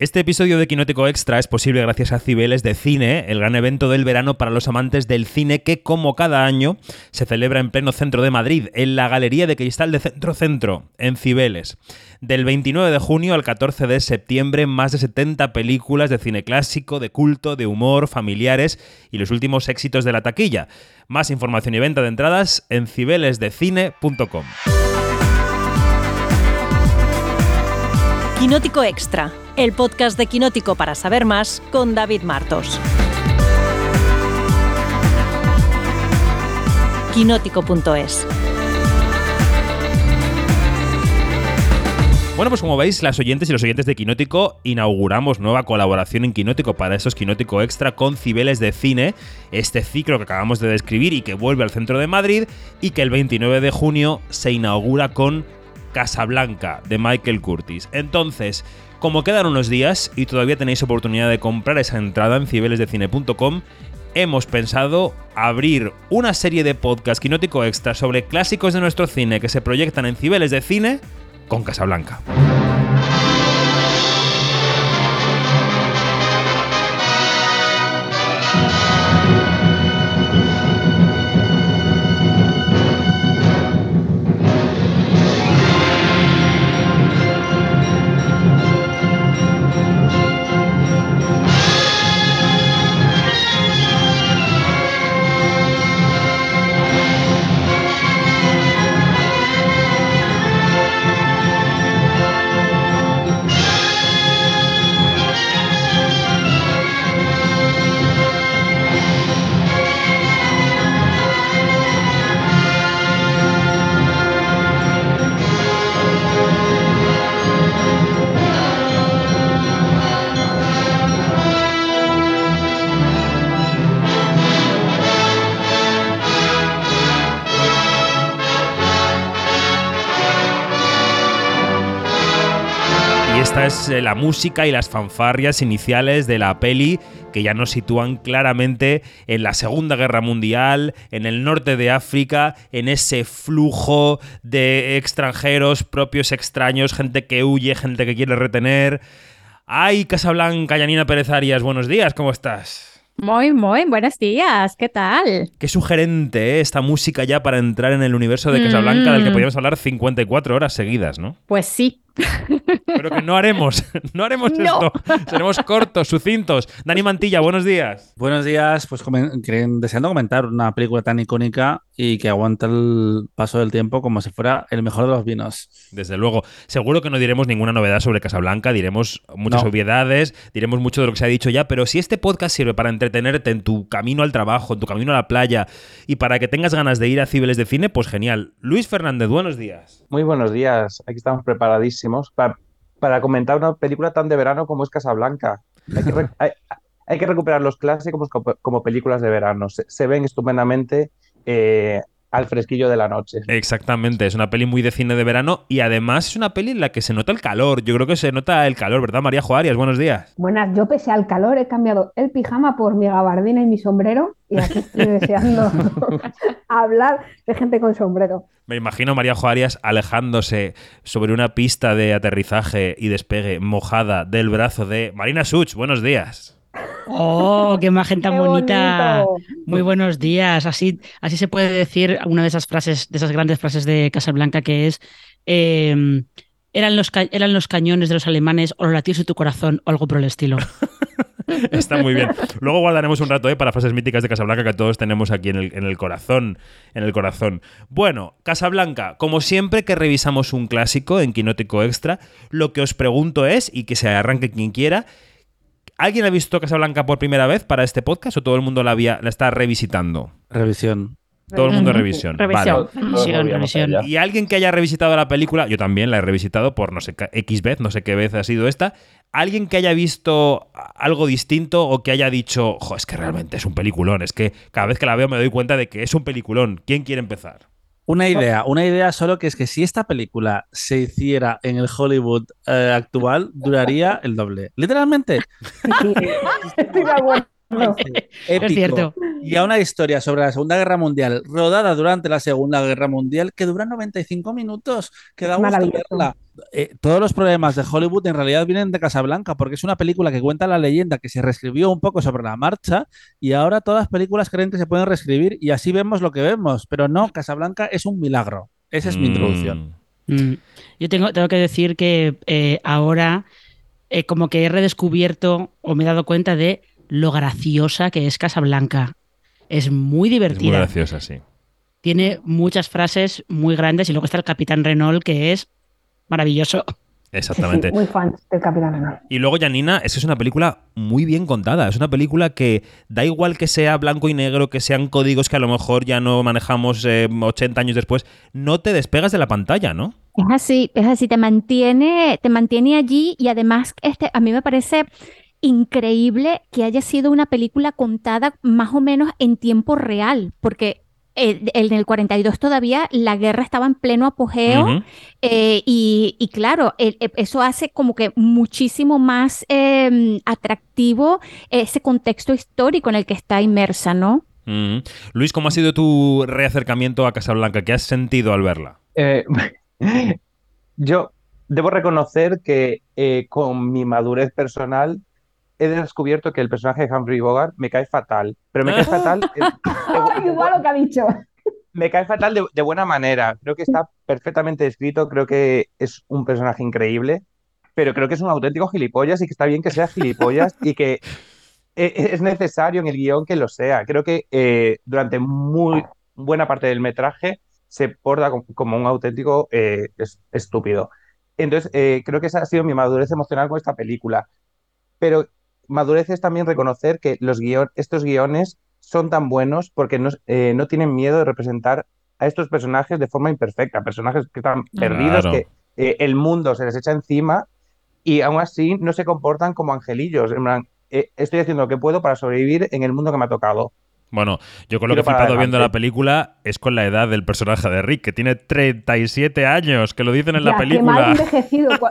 Este episodio de Quinótico Extra es posible gracias a Cibeles de Cine, el gran evento del verano para los amantes del cine que, como cada año, se celebra en pleno centro de Madrid, en la Galería de Cristal de Centro Centro, en Cibeles. Del 29 de junio al 14 de septiembre, más de 70 películas de cine clásico, de culto, de humor, familiares y los últimos éxitos de la taquilla. Más información y venta de entradas en cibelesdecine.com. Quinótico Extra, el podcast de Quinótico para saber más con David Martos. Quinótico.es Bueno, pues como veis, las oyentes y los oyentes de Quinótico inauguramos nueva colaboración en Quinótico para esos Quinótico Extra con Cibeles de Cine, este ciclo que acabamos de describir y que vuelve al centro de Madrid y que el 29 de junio se inaugura con Casablanca de Michael Curtis. Entonces, como quedan unos días y todavía tenéis oportunidad de comprar esa entrada en cibelesdecine.com, hemos pensado abrir una serie de podcast quinótico extra sobre clásicos de nuestro cine que se proyectan en Cibeles de Cine con Casablanca. Esta es eh, la música y las fanfarrias iniciales de la peli que ya nos sitúan claramente en la Segunda Guerra Mundial, en el norte de África, en ese flujo de extranjeros, propios extraños, gente que huye, gente que quiere retener. ¡Ay, Casablanca, Yanina Pérez Arias! Buenos días, ¿cómo estás? Muy, muy, buenos días, ¿qué tal? Qué sugerente ¿eh? esta música ya para entrar en el universo de Casablanca del que Mm. podríamos hablar 54 horas seguidas, ¿no? Pues sí. Pero que no haremos, no haremos No. esto. Seremos cortos, sucintos. Dani Mantilla, buenos días. Buenos días, pues deseando comentar una película tan icónica y que aguanta el paso del tiempo como si fuera el mejor de los vinos. Desde luego, seguro que no diremos ninguna novedad sobre Casablanca, diremos muchas No. obviedades, diremos mucho de lo que se ha dicho ya, pero si este podcast sirve para entretenerte en tu camino al trabajo, en tu camino a la playa y para que tengas ganas de ir a Cibeles de Cine, pues genial. Luis Fernández, buenos días. Muy buenos días, aquí estamos preparadísimos pa- para comentar una película tan de verano como es Casablanca. Hay que, re- hay- hay que recuperar los clásicos como, como películas de verano. Se, se ven estupendamente eh, al fresquillo de la noche. Exactamente, es una peli muy de cine de verano y además es una peli en la que se nota el calor. Yo creo que se nota el calor, ¿verdad, María Joarias? Buenos días. Buenas, yo pese al calor he cambiado el pijama por mi gabardina y mi sombrero y aquí estoy deseando hablar de gente con sombrero. Me imagino a María Joarias alejándose sobre una pista de aterrizaje y despegue mojada del brazo de Marina Such. Buenos días. Oh, qué imagen tan ¡Qué bonita. bonito! Muy buenos días. Así, así se puede decir una de esas frases, de esas grandes frases de Casablanca que es eh, eran, los eran los cañones de los alemanes o los latidos de tu corazón o algo por el estilo. Está muy bien. Luego guardaremos un rato ¿eh? para frases míticas de Casablanca que todos tenemos aquí en el, en el corazón. En el corazón. Bueno, Casablanca, como siempre que revisamos un clásico en Quinótico Extra, lo que os pregunto es, y que se arranque quien quiera, ¿alguien ha visto Casablanca por primera vez para este podcast o todo el mundo la, había, la está revisitando? Revisión. Todo el mundo revisión. Revisión. Vale. Revisión, revisión. Y alguien que haya revisitado la película, yo también la he revisitado por no sé qué- X vez, no sé qué vez ha sido esta. Alguien que haya visto algo distinto o que haya dicho, jo, es que realmente es un peliculón, es que cada vez que la veo me doy cuenta de que es un peliculón. ¿Quién quiere empezar? Una idea, una idea solo que es que si esta película se hiciera en el Hollywood eh, actual, duraría el doble. Literalmente. Épico, Es cierto. y a una historia sobre la Segunda Guerra Mundial, rodada durante la Segunda Guerra Mundial, que dura 95 minutos, que da gusto verla. Eh, todos los problemas de Hollywood en realidad vienen de Casablanca, porque es una película que cuenta la leyenda que se reescribió un poco sobre la marcha y ahora todas las películas creen que se pueden reescribir y así vemos lo que vemos, pero no, Casablanca es un milagro. Esa es mi Mm. introducción. Mm. Yo tengo, tengo que decir que eh, ahora eh, como que he redescubierto o me he dado cuenta de lo graciosa que es Casablanca. Es muy Es muy divertida. graciosa, sí. Tiene muchas frases muy grandes y luego está el Capitán Renault que es maravilloso. Exactamente. Sí, sí, muy fan del Capitán Renault. Y luego, Janina, es que es una película muy bien contada. Es una película que da igual que sea blanco y negro, que sean códigos que a lo mejor ya no manejamos eh, 80 años después. No te despegas de la pantalla, ¿no? Es así, es así, te mantiene, te mantiene allí y además este, a mí me parece increíble que haya sido una película contada más o menos en tiempo real, porque eh, en el 42 todavía la guerra estaba en pleno apogeo eh, y, y claro, el- e- eso hace como que muchísimo más eh, atractivo ese contexto histórico en el que está inmersa, ¿no? Luis, ¿cómo ha sido tu reacercamiento a Casablanca? ¿Qué has sentido al verla? Eh, yo debo reconocer que eh, con mi madurez personal he descubierto que el personaje de Humphrey Bogart me cae fatal, pero me cae fatal, de- de- Igual lo que ha dicho. me cae fatal de, buena manera. Creo que está perfectamente escrito, creo que es un personaje increíble, pero creo que es un auténtico gilipollas y que está bien que sea gilipollas y que e- es necesario en el guion que lo sea. Creo que eh, durante muy buena parte del metraje se porta com- como un auténtico eh, es- estúpido. Entonces, eh, creo que esa ha sido mi madurez emocional con esta película. Pero madurez es también reconocer que los guion- estos guiones son tan buenos porque no, eh, no tienen miedo de representar a estos personajes de forma imperfecta, personajes que están perdidos, Claro. que eh, el mundo se les echa encima y aún así no se comportan como angelillos. En plan, eh, estoy haciendo lo que puedo para sobrevivir en el mundo que me ha tocado. Bueno, yo con lo que he flipado viendo la película es con la edad del personaje de Rick, que tiene 37 años, que lo dicen en la Ya, qué mal película. envejecido. cua-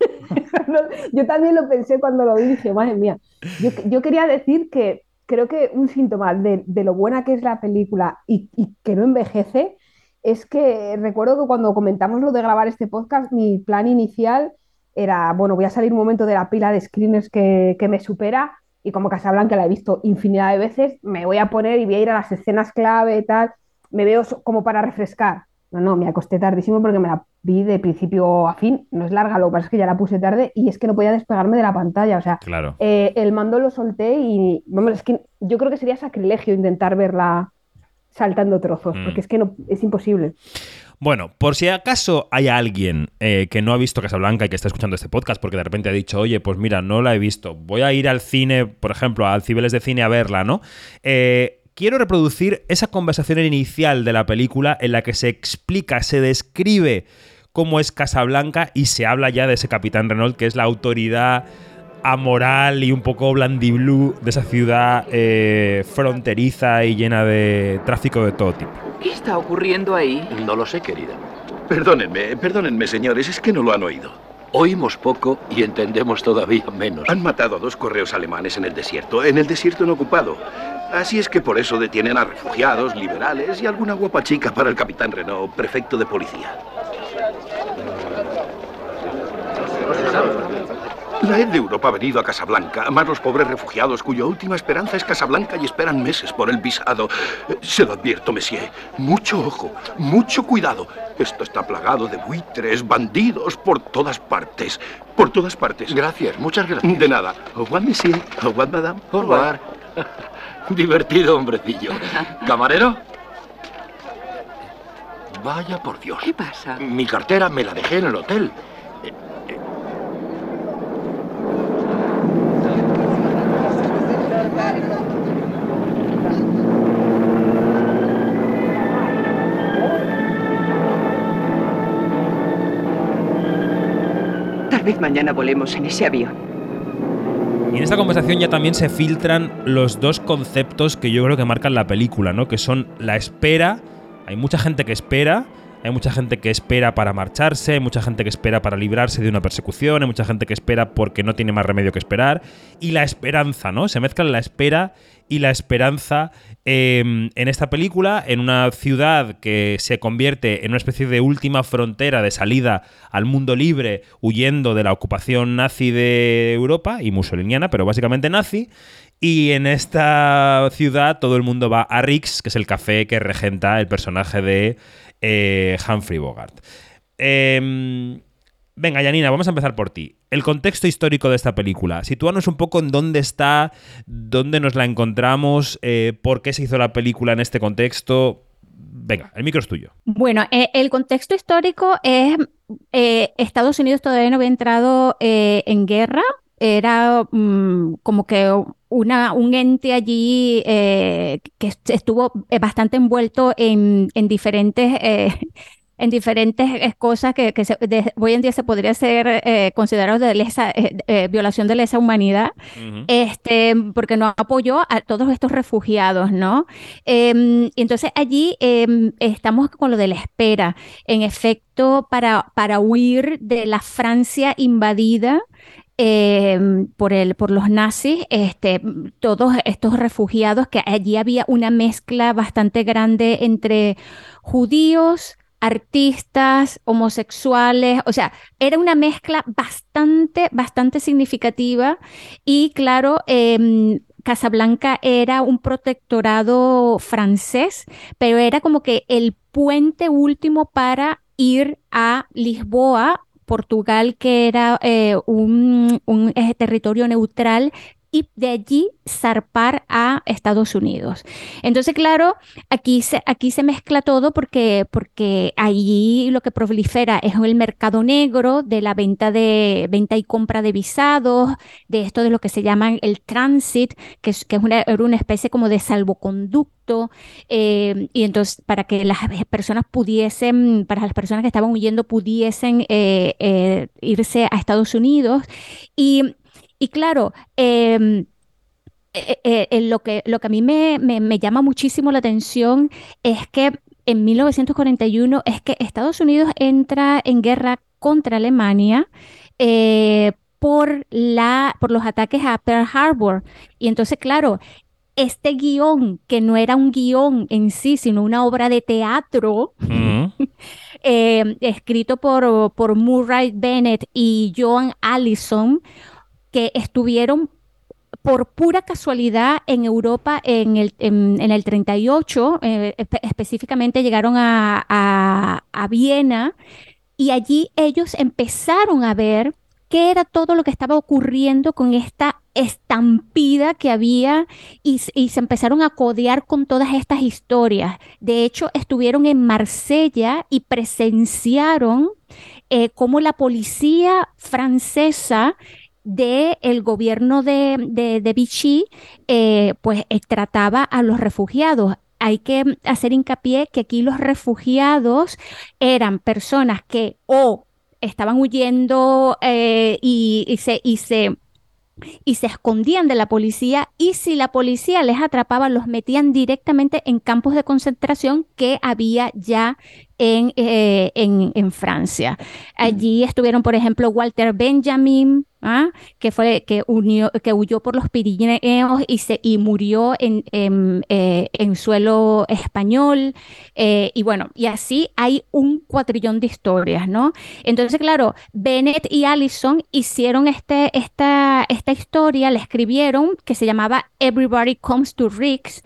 No, yo también lo pensé cuando lo vi dije, madre mía. Yo, yo quería decir que creo que un síntoma de, de lo buena que es la película y, y que no envejece es que recuerdo que cuando comentamos lo de grabar este podcast, mi plan inicial era, bueno, voy a salir un momento de la pila de screeners que, que me supera y como Casablanca la he visto infinidad de veces, me voy a poner y voy a ir a las escenas clave y tal, me veo como para refrescar. No, no, me acosté tardísimo porque me la vi de principio a fin. No es larga, lo que pasa es que ya la puse tarde y es que no podía despegarme de la pantalla. O sea, Claro. eh, el mando lo solté y vamos, es que yo creo que sería sacrilegio intentar verla saltando trozos, Mm. porque es que no, es imposible. Bueno, por si acaso hay alguien eh, que no ha visto Casablanca y que está escuchando este podcast porque de repente ha dicho, oye, pues mira, no la he visto, voy a ir al cine, por ejemplo, al Cibeles de Cine a verla, ¿no? Eh, quiero reproducir esa conversación inicial de la película en la que se explica, se describe cómo es Casablanca y se habla ya de ese capitán Renault, que es la autoridad amoral y un poco blandiblue de esa ciudad eh, fronteriza y llena de tráfico de todo tipo. ¿Qué está ocurriendo ahí? No lo sé, querida. Perdónenme, perdónenme, señores, es que no lo han oído. Oímos poco y entendemos todavía menos. Han matado a dos correos alemanes en el desierto, en el desierto no ocupado. Así es que por eso detienen a refugiados, liberales y alguna guapa chica para el capitán Renault, prefecto de policía. La ed de Europa ha venido a Casablanca, más los pobres refugiados cuya última esperanza es Casablanca y esperan meses por el visado. Eh, Se lo advierto, monsieur. Mucho ojo, mucho cuidado. Esto está plagado de buitres, bandidos, por todas partes. Por todas partes. Gracias, muchas gracias. De nada. Au revoir, monsieur. Au revoir, madame. Au revoir. Divertido hombrecillo. ¿Camarero? Vaya por Dios. ¿Qué pasa? Mi cartera me la dejé en el hotel. Mañana volemos en ese avión. Y en esta conversación ya también se filtran los dos conceptos que yo creo que marcan la película, ¿no? Que son la espera, hay mucha gente que espera hay mucha gente que espera para marcharse, hay mucha gente que espera para librarse de una persecución, hay mucha gente que espera porque no tiene más remedio que esperar, y la esperanza, ¿no? Se mezclan la espera y la esperanza eh, en esta película, en una ciudad que se convierte en una especie de última frontera de salida al mundo libre, huyendo de la ocupación nazi de Europa y musoliniana, pero básicamente nazi. Y en esta ciudad todo el mundo va a Rix, que es el café que regenta el personaje de eh, Humphrey Bogart. Em, venga, Janina, vamos a empezar por ti. El contexto histórico de esta película. Sitúanos un poco en dónde está, dónde nos la encontramos, eh, por qué se hizo la película en este contexto. Venga, el micro es tuyo. Bueno, eh, el contexto histórico es eh, Estados Unidos todavía no había entrado eh, en guerra. Era mm, como que una, un ente allí que est- estuvo bastante envuelto en, en diferentes, en diferentes eh, cosas que, que se- de- hoy en día se podría ser eh, considerado de lesa, eh, violación de lesa humanidad este, porque no apoyó a todos estos refugiados, ¿no? Em, entonces allí em, estamos con lo de la espera, en efecto, para, para huir de la Francia invadida. em, por el, por los nazis, este, todos estos refugiados, que allí había una mezcla bastante grande entre judíos, artistas, homosexuales, o sea, era una mezcla bastante, bastante significativa y claro, em, Casablanca era un protectorado francés, pero era como que el puente último para ir a Lisboa, Portugal, que era eh, un, eh, territorio neutral y de allí zarpar a Estados Unidos. Entonces, claro, aquí se, aquí se mezcla todo porque, porque allí lo que prolifera es el mercado negro de la venta, de, venta y compra de visados, de esto de lo que se llaman el transit, que es, que es una, una especie como de salvoconducto, eh, y entonces para que las personas pudiesen, para las personas que estaban huyendo pudiesen eh, eh, irse a Estados Unidos. Y y claro, eh, eh, eh, lo, que, lo que a mí me, me, me, llama muchísimo la atención es que en 1941 es que Estados Unidos entra en guerra contra Alemania eh, por, la, por los ataques a Pearl Harbor. Y entonces, claro, este guion, que no era un guion en sí, sino una obra de teatro, uh -huh. eh, escrito por, por Murray Bennett y Joan Allison, que estuvieron por pura casualidad en Europa en el, en, el 38, eh, espe específicamente llegaron a, a, a Viena y allí ellos empezaron a ver qué era todo lo que estaba ocurriendo con esta estampida que había y, y, se empezaron a codear con todas estas historias. De hecho, estuvieron en Marsella y presenciaron eh, cómo la policía francesa del el gobierno de, de, de Vichy, eh, pues eh, trataba a los refugiados. Hay que hacer hincapié que aquí los refugiados eran personas que o estaban huyendo eh, y, y, se, y, se, y se escondían de la policía y si la policía les atrapaba los metían directamente en campos de concentración que había ya en, eh, en, en, Francia. Allí estuvieron, por ejemplo, Walter Benjamin, ¿ah? que fue que, unió, que huyó por los Pirineos y, se, y murió en, en, eh, en suelo español. Eh, y bueno, y así hay un cuatrillón de historias, ¿no? Entonces, claro, Bennett y Allison hicieron este, esta, esta historia, la escribieron, que se llamaba Everybody Comes to Riggs,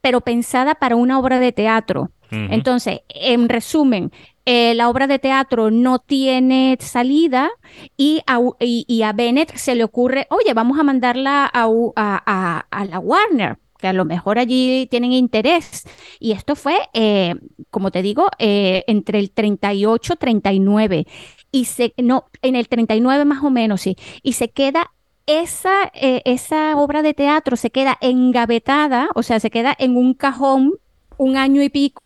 pero pensada para una obra de teatro. Entonces, en resumen, eh, la obra de teatro no tiene salida y a, y, a, Bennett se le ocurre, oye, vamos a mandarla a, a, a, la Warner que a lo mejor allí tienen interés. Y esto fue, eh, como te digo, eh, entre el 38 y 39. Y se, no, en el 39 más o menos, sí. Y se queda esa, eh, esa obra de teatro se queda engavetada, o sea, se queda en un cajón un año y pico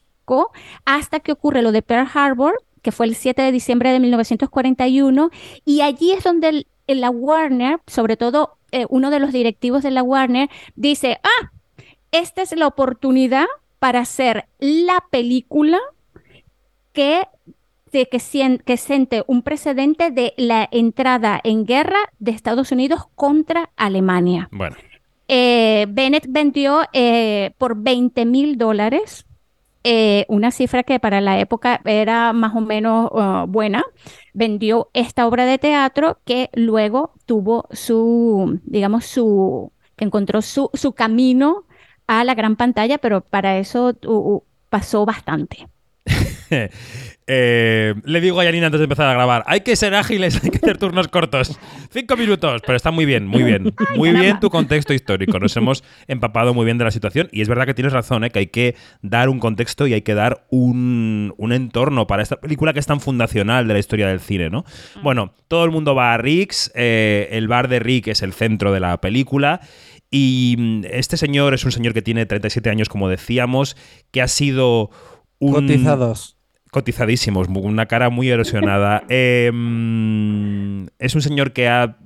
hasta que ocurre lo de Pearl Harbor, que fue el 7 de diciembre de 1941, y allí es donde el, el, la Warner, sobre todo eh, uno de los directivos de la Warner, dice, ah, esta es la oportunidad para hacer la película que, de que, sien- que siente un precedente de la entrada en guerra de Estados Unidos contra Alemania. Bueno, Eh, Bennett vendió eh, por 20 mil dólares, eh, una cifra que para la época era más o menos uh, buena. Vendió esta obra de teatro que luego tuvo su, digamos, su, que encontró su, su camino a la gran pantalla, pero para eso uh, uh, pasó bastante. Eh, le digo a Yanina antes de empezar a grabar, hay que ser ágiles, hay que hacer turnos cortos. Cinco minutos, pero está muy bien, muy bien. Muy bien tu contexto histórico. Nos hemos empapado muy bien de la situación y es verdad que tienes razón, ¿eh? que hay que dar un contexto y hay que dar un, un entorno para esta película que es tan fundacional de la historia del cine, ¿no? Bueno, todo el mundo va a Rick's, eh, el bar de Rick es el centro de la película. Y mm, este señor es un señor que tiene 37 años, como decíamos, que ha sido un... Cotizados. Cotizadísimos, una cara muy erosionada. Eh, mm, es un señor que ha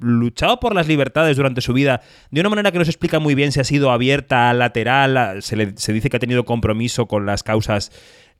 luchado por las libertades durante su vida de una manera que no se explica muy bien si ha sido abierta, lateral, se, le- se dice que ha tenido compromiso con las causas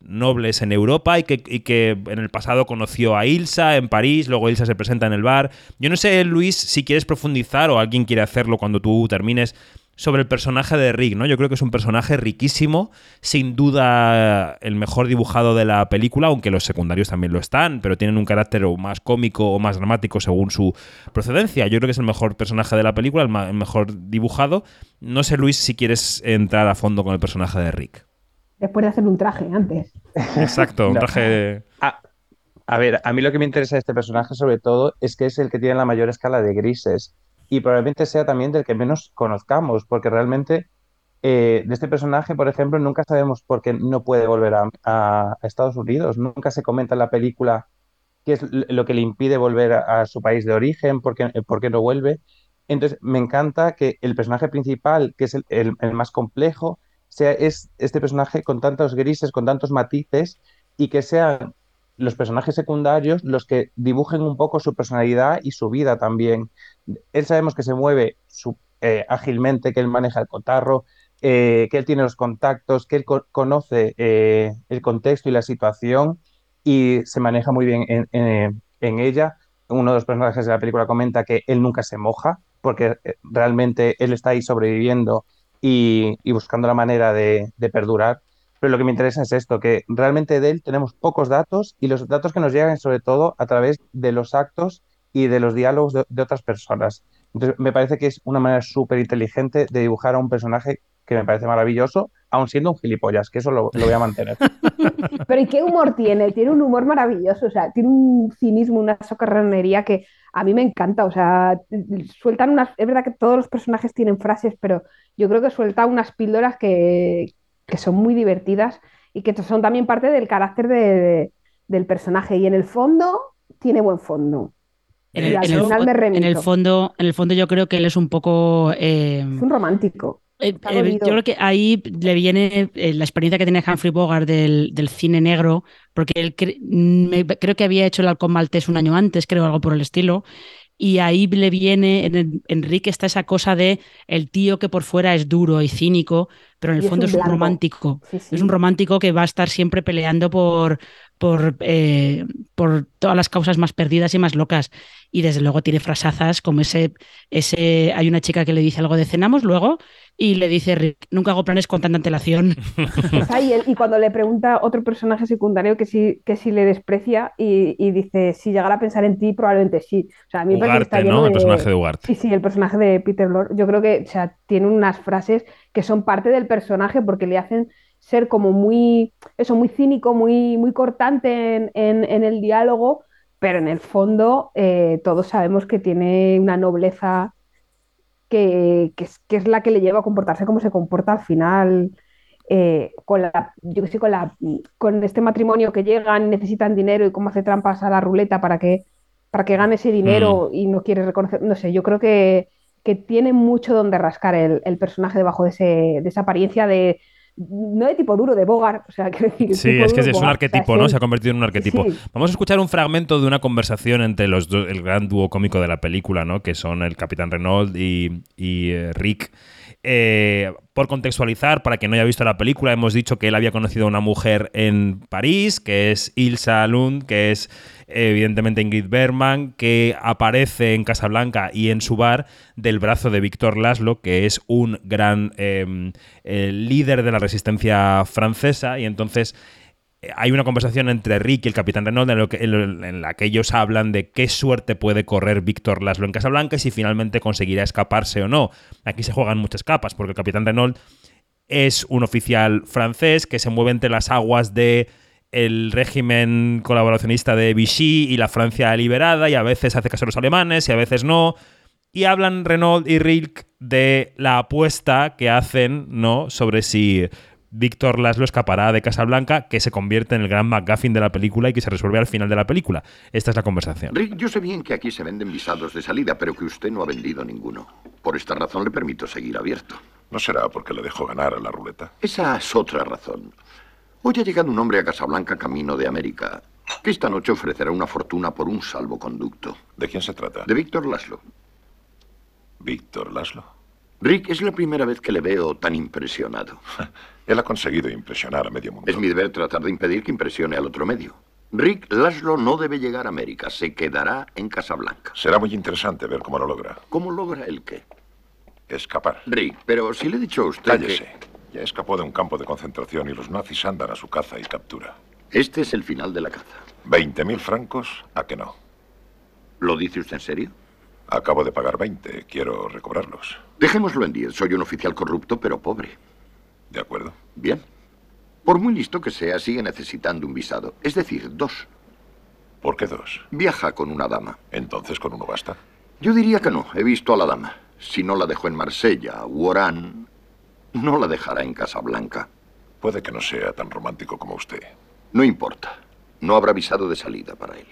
nobles en Europa y que, y que en el pasado conoció a Ilsa en París, luego Ilsa se presenta en el bar. Yo no sé, Luis, si quieres profundizar o alguien quiere hacerlo cuando tú termines sobre el personaje de Rick, ¿no? Yo creo que es un personaje riquísimo, sin duda el mejor dibujado de la película, aunque los secundarios también lo están, pero tienen un carácter o más cómico o más dramático según su procedencia. Yo creo que es el mejor personaje de la película, el, mejor dibujado. No sé, Luis, si quieres entrar a fondo con el personaje de Rick. Después de hacer un traje antes. Exacto, un No. traje... A, a ver, a mí lo que me interesa de este personaje sobre todo es que es el que tiene la mayor escala de grises y probablemente sea también del que menos conozcamos, porque realmente eh, de este personaje, por ejemplo, nunca sabemos por qué no puede volver a, Estados Unidos, nunca se comenta en la película qué es lo que le impide volver a, su país de origen, qué, por qué no vuelve. Entonces, me encanta que el personaje principal, que es el, el- el más complejo, sea es este personaje con tantos grises, con tantos matices, y que sean los personajes secundarios los que dibujen un poco su personalidad y su vida también. Él sabemos que se mueve su- eh, ágilmente, que él maneja el cotarro, eh, que él tiene los contactos, que él co- conoce eh, el contexto y la situación y se maneja muy bien en, ella. Uno de los personajes de la película comenta que él nunca se moja porque realmente él está ahí sobreviviendo y, buscando la manera de perdurar. Pero lo que me interesa es esto, que realmente de él tenemos pocos datos y los datos que nos llegan sobre todo a través de los actos y de los diálogos de, de otras personas. Entonces, me parece que es una manera súper inteligente de dibujar a un personaje que me parece maravilloso, aun siendo un gilipollas, que eso lo, lo voy a mantener. Pero ¿y qué humor tiene? Tiene un humor maravilloso, o sea, tiene un cinismo, una socarronería que a mí me encanta, o sea, sueltan unas, es verdad que todos los personajes tienen frases, pero yo creo que suelta unas píldoras que, que son muy divertidas y que son también parte del carácter de- de- del personaje y en el fondo tiene buen fondo. En el, en el el fondo, en el fondo yo creo que él es un poco eh, Es un romántico. Eh, eh, yo creo que ahí le viene eh, la experiencia que tiene Humphrey Bogart del, del cine negro, porque él cre- me- creo que había hecho el halcón maltés un año antes, creo, algo por el estilo. Y ahí le viene, en Enrique está esa cosa de el tío que por fuera es duro y cínico, pero en el Y es fondo un es un romántico. Sí, sí. Es un romántico que va a estar siempre peleando por, por, eh, por todas las causas más perdidas y más locas. Y desde luego tiene frasazas como ese, ese, hay una chica que le dice algo de cenamos luego y le dice Rick, nunca hago planes con tanta antelación. Está ahí él, y cuando le pregunta otro personaje secundario que si, que si le desprecia y, y dice, si llegara a pensar en ti, probablemente sí. O sea, a mí me parece que está Ugarte, lleno ¿no? El de- personaje de Ugarte. Sí, sí, el personaje de Peter Lorre. Yo creo que, o sea, tiene unas frases que son parte del personaje porque le hacen ser como muy, eso, muy cínico, muy, muy cortante en, en- en el diálogo, pero en el fondo eh, todos sabemos que tiene una nobleza que, que es, que es la que le lleva a comportarse como se comporta al final. eh, con la, yo sé, con la, con este matrimonio que llegan y necesitan dinero y cómo hace trampas a la ruleta para que, para que gane ese dinero y no quiere reconocer, no sé, yo creo que, que tiene mucho donde rascar el, el personaje debajo de, ese, de esa apariencia de, no de tipo duro, de Bogart, o sea, decir, Sí, es que duro es un Bogart, arquetipo, o sea, ¿no? Se ha convertido en un arquetipo. sí. Vamos a escuchar un fragmento de una conversación entre los dos, el gran dúo cómico de la película, ¿no? Que son el Capitán Renault y, y, eh, Rick. Eh, por contextualizar, para quien no haya visto la película, hemos dicho que él había conocido a una mujer en París, que es Ilsa Lund, que es evidentemente Ingrid Bergman, que aparece en Casablanca y en su bar del brazo de Víctor Laszlo, que es un gran eh, eh, líder de la resistencia francesa, y entonces eh, hay una conversación entre Rick y el capitán Renault en, lo que- en la que ellos hablan de qué suerte puede correr Víctor Laszlo en Casablanca y si finalmente conseguirá escaparse o no. Aquí se juegan muchas capas, porque el capitán Renault es un oficial francés que se mueve entre las aguas de el régimen colaboracionista de Vichy y la Francia liberada y a veces hace caso a los alemanes y a veces no. Y hablan Renault y Rick de la apuesta que hacen, ¿no? Sobre si Víctor Laszlo escapará de Casablanca, que se convierte en el gran McGuffin de la película y que se resuelve al final de la película. Esta es la conversación. Rick, yo sé bien que aquí se venden visados de salida, pero que usted no ha vendido ninguno. Por esta razón le permito seguir abierto. ¿No será porque le dejó ganar a la ruleta? Esa es otra razón. Hoy ha llegado un hombre a Casablanca camino de América, que esta noche ofrecerá una fortuna por un salvoconducto. ¿De quién se trata? De Víctor Laszlo. Víctor Laszlo. Rick, es la primera vez que le veo tan impresionado. Él ha conseguido impresionar a medio mundo. Es mi deber tratar de impedir que impresione al otro medio. Rick, Laszlo no debe llegar a América, se quedará en Casablanca. Será muy interesante ver cómo lo logra. ¿Cómo logra el qué? Escapar. Rick, pero si le he dicho a usted Cállese. que Ya escapó de un campo de concentración y los nazis andan a su caza y captura. este es el final de la caza. ¿20.000 mil francos? ¿A que no? ¿Lo dice usted en serio? Acabo de pagar 20. Quiero recobrarlos. Dejémoslo en 10. Soy un oficial corrupto, pero pobre. ¿De acuerdo? Bien. Por muy listo que sea, sigue necesitando un visado. Es decir, dos. ¿Por qué dos? Viaja con una dama. Entonces con uno basta. Yo diría que no. He visto a la dama. Si no la dejó en Marsella u Orán, no la dejará en Casablanca. Puede que no sea tan romántico como usted. No importa. No habrá visado de salida para él.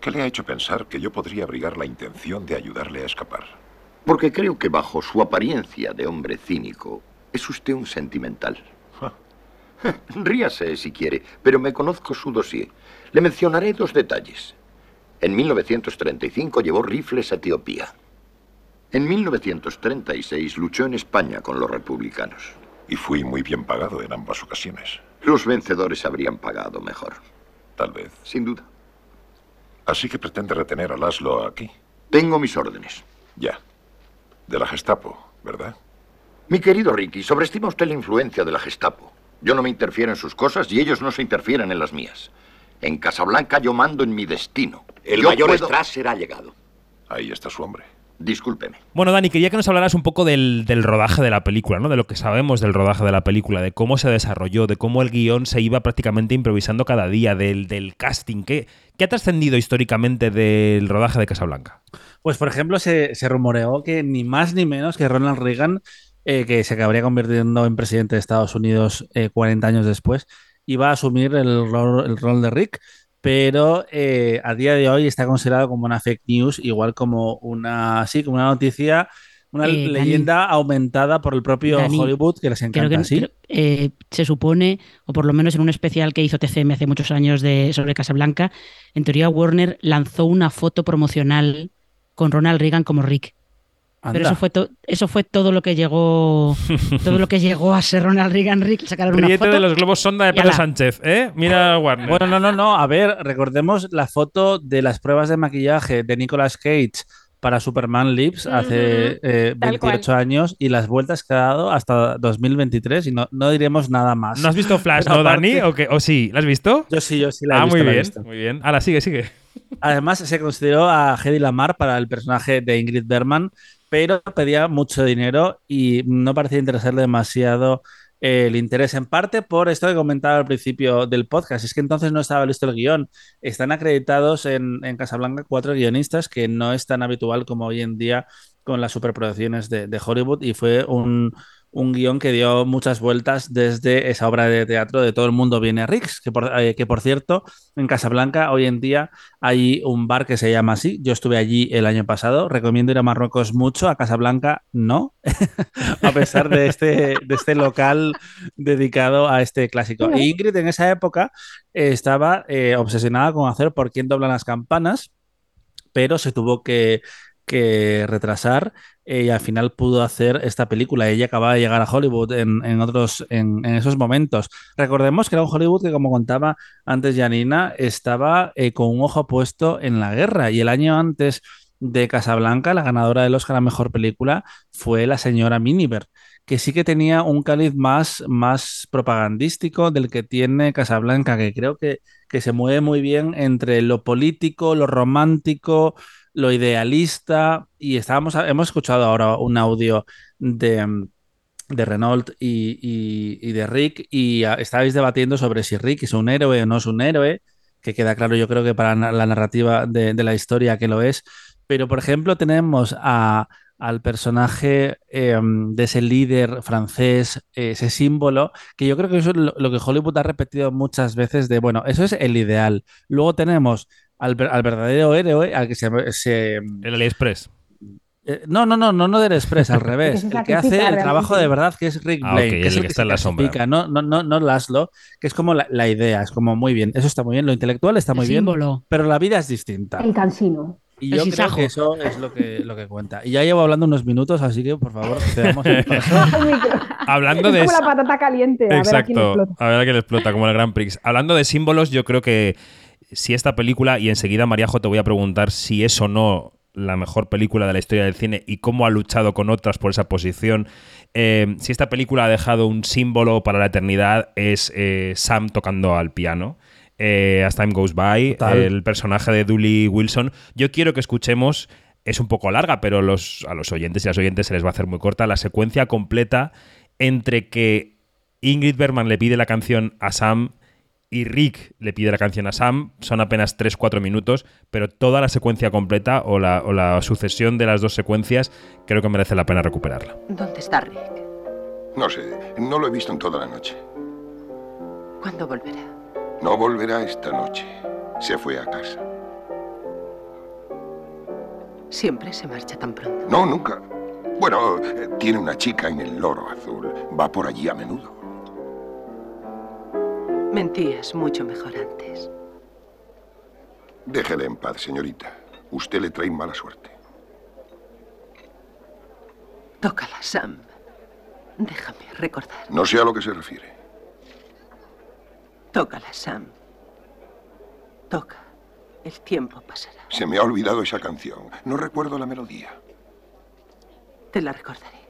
¿Qué le ha hecho pensar que yo podría abrigar la intención de ayudarle a escapar? Porque creo que bajo su apariencia de hombre cínico, es usted un sentimental. Ríase si quiere, pero me conozco su dossier. Le mencionaré dos detalles. En 1935 llevó rifles a Etiopía. En 1936 luchó en España con los republicanos. Y fui muy bien pagado en ambas ocasiones. Los vencedores habrían pagado mejor. Tal vez. Sin duda. Así que pretende retener a Laszlo aquí. Tengo mis órdenes. Ya. De la Gestapo, ¿verdad? Mi querido Ricky, sobreestima usted la influencia de la Gestapo. Yo no me interfiero en sus cosas y ellos no se interfieren en las mías. En Casablanca yo mando en mi destino. El Yo mayor puedo- Strass será llegado. Ahí está su hombre. Discúlpeme. Bueno, Dani, quería que nos hablaras un poco del, del rodaje de la película, ¿no? De lo que sabemos del rodaje de la película, de cómo se desarrolló, de cómo el guion se iba prácticamente improvisando cada día, del, del casting. ¿Qué, qué ha trascendido históricamente del rodaje de Casablanca? Pues, por ejemplo, se, se rumoreó que ni más ni menos que Ronald Reagan, eh, que se acabaría convirtiendo en presidente de Estados Unidos eh, 40 años después, iba a asumir el rol, el rol de Rick, pero eh, a día de hoy está considerado como una fake news, igual como una, sí, como una noticia, una Eh, Dani. leyenda aumentada por el propio Dani, Hollywood que les Creo encanta, que ¿sí? creo- eh, se supone, o por lo menos en un especial que hizo TCM hace muchos años de, sobre Casablanca, en teoría Warner lanzó una foto promocional con Ronald Reagan como Rick. Pero eso fue, eso fue todo lo que llegó todo lo que llegó a ser Ronald Reagan Rick. Sacaron una foto. de los globos sonda de Pedro. Sánchez, ¿eh? Mira Warner. Bueno, no, no, no. A ver, recordemos la foto de las pruebas de maquillaje de Nicolas Cage para Superman Lips hace eh, tal cual. 28 años y las vueltas que ha dado hasta 2023 y no, no diremos nada más. ¿No has visto Flash, no, Dani? ¿O, qué? ¿O sí? ¿La has visto? Yo sí, yo sí la he ah, visto, muy la he bien, visto. muy bien. Ahora sigue, sigue. Además, se consideró a Hedy Lamar para el personaje de Ingrid Bergman, pero pedía mucho dinero y no parecía interesarle demasiado eh, el interés, en parte por esto que comentaba al principio del podcast. Es que entonces no estaba listo el guion. Están acreditados en, en Casablanca cuatro guionistas, que no es tan habitual como hoy en día con las superproducciones de, de Hollywood, y fue un, un guion que dio muchas vueltas desde esa obra de teatro de Todo el mundo viene a Rix, que por, eh, que por cierto, en Casablanca hoy en día hay un bar que se llama así. Yo estuve allí el año pasado. Recomiendo ir a Marruecos mucho, a Casablanca no, a pesar de este, de este local dedicado a este clásico. E Ingrid en esa época eh, estaba eh, obsesionada con hacer por quién doblan las campanas, pero se tuvo que, que retrasar eh, y al final pudo hacer esta película. Ella acababa de llegar a Hollywood en, otros, en, en esos momentos. Recordemos que era un Hollywood que, como contaba antes Janina, estaba eh, con un ojo puesto en la guerra y el año antes de Casablanca, la ganadora del Oscar a Mejor Película fue la señora Miniver, que sí que tenía un cáliz más, más propagandístico del que tiene Casablanca, que creo que, que se mueve muy bien entre lo político, lo romántico, lo idealista, y estábamos, hemos escuchado ahora un audio de, de Renault y, y- de Rick, y estabais debatiendo sobre si Rick es un héroe o no es un héroe, que queda claro yo creo que para la narrativa de, de la historia que lo es, pero por ejemplo tenemos a, al personaje eh, de ese líder francés, eh, ese símbolo, que yo creo que eso es lo, lo que Hollywood ha repetido muchas veces de, bueno, eso es el ideal. Luego tenemos al, al verdadero héroe, al que se... se El AliExpress. eh, no, no, no, no, no del Express, al revés. el que hace el trabajo de verdad, que es Rick Ah, Blaine, ok, que el es el que que está en la sombra. no, no, no, no Laszlo, que es como la, la idea, es como muy bien, eso está muy bien, lo intelectual está El muy bien, símbolo. pero la vida es distinta. El cansino. Y yo creo que eso es lo que, lo que cuenta. Y ya llevo hablando unos minutos, así que por favor, micro. Hablando es de. como la patata caliente. A ver a quién Exacto. explota. A ver a quién le explota, como el Grand Prix. Hablando de símbolos, yo creo que si esta película, y enseguida Mariajo te voy a preguntar si es o no la mejor película de la historia del cine y cómo ha luchado con otras por esa posición. eh, si esta película ha dejado un símbolo para la eternidad es eh, Sam tocando al piano. eh, As Time Goes By, Total. el personaje de Dooley Wilson. Yo quiero que escuchemos, es un poco larga, pero los, a los oyentes y a las oyentes se les va a hacer muy corta, la secuencia completa entre que Ingrid Bergman le pide la canción a Sam y Rick le pide la canción a Sam. Son apenas 3-4 minutos, pero toda la secuencia completa o la, o la sucesión de las dos secuencias creo que merece la pena recuperarla. ¿Dónde está Rick? No sé, no lo he visto en toda la noche. ¿Cuándo volverá? No volverá esta noche. Se fue a casa. Siempre se marcha tan pronto. No, nunca. Bueno, eh, tiene una chica en el loro azul. Va por allí a menudo. Mentías mucho mejor antes. Déjele en paz, señorita. Usted le trae mala suerte. Tócala, Sam. Déjame recordar. No sé a lo que se refiere. Tócala, Sam. Toca. El tiempo pasará. Se me ha olvidado esa canción. No recuerdo la melodía. Te la recordaré.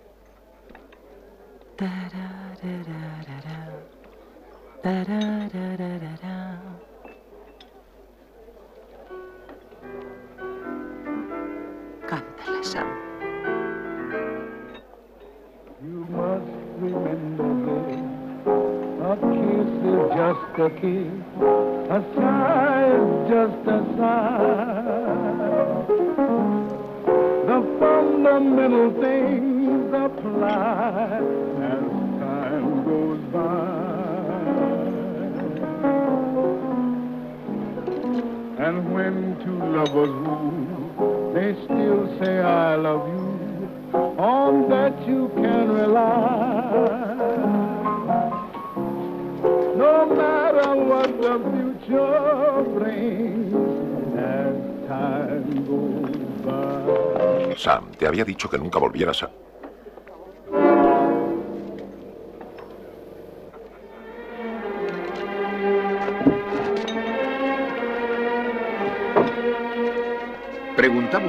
Tararararara. Tararararara. Cántala, Sam. You must remember this. A kiss is just a kiss. A sigh is just a sigh. The fundamental things apply as time goes by. And when two lovers woo, they still say I love you. On that you can rely. No matter what the future brings as time goes by. Sam, te había dicho que nunca volvieras a...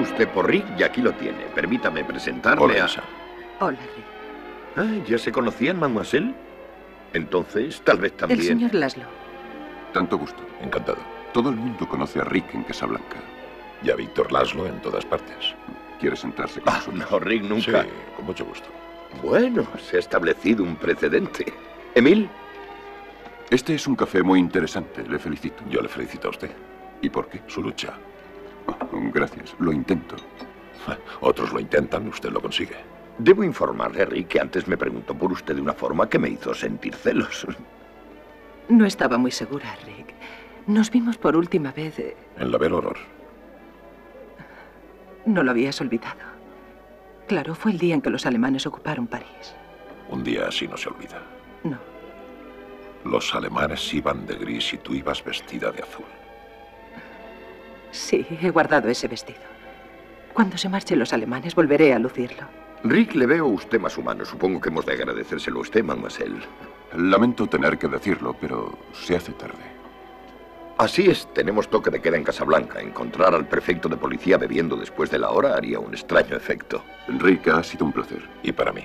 usted por Rick y aquí lo tiene. Permítame presentarle Hola, a... Hola, Rick. Ah, ¿ya se conocían, mademoiselle? Entonces, tal vez también... El señor Laszlo. Tanto gusto. Encantado. Todo el mundo conoce a Rick en Casablanca. Y a Víctor Laszlo en todas partes. ¿Quiere sentarse con Ah, nosotros? no, Rick nunca. Sí, con mucho gusto. Bueno, se ha establecido un precedente. ¿Emil? Este es un café muy interesante. Le felicito. Yo le felicito a usted. ¿Y por qué? Su lucha. Gracias. Lo intento. Otros lo intentan, usted lo consigue. Debo informarle, Rick, que antes me preguntó por usted de una forma que me hizo sentir celos. No estaba muy segura, Rick. Nos vimos por última vez. eh, En la Belle Horror. No lo habías olvidado. Claro, fue el día en que los alemanes ocuparon París. Un día así no se olvida. No. Los alemanes iban de gris y tú ibas vestida de azul. Sí, he guardado ese vestido. Cuando se marchen los alemanes, volveré a lucirlo. Rick, le veo a usted más humano. Supongo que hemos de agradecérselo a usted, mademoiselle. Lamento tener que decirlo, pero se hace tarde. Así es, tenemos toque de queda en Casablanca. Encontrar al prefecto de policía bebiendo después de la hora haría un extraño efecto. Enrique, ha sido un placer. Y para mí.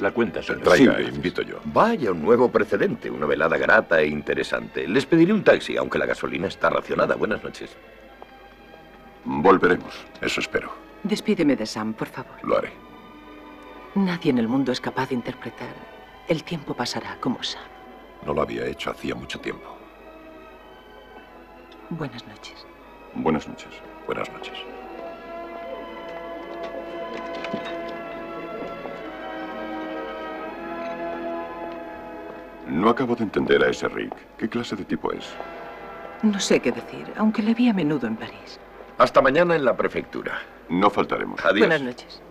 La cuenta, señor. Traiga, gracias. invito yo. Vaya, un nuevo precedente, una velada grata e interesante. Les pediré un taxi, aunque la gasolina está racionada. Buenas noches. Volveremos, eso espero. Despídeme de Sam, por favor. Lo haré. Nadie en el mundo es capaz de interpretar. El tiempo pasará como Sam. No lo había hecho hacía mucho tiempo. Buenas noches. Buenas noches. Buenas noches. No acabo de entender a ese Rick. ¿Qué clase de tipo es? No sé qué decir, aunque le vi a menudo en París. Hasta mañana en la prefectura. No faltaremos. Adiós. Buenas noches.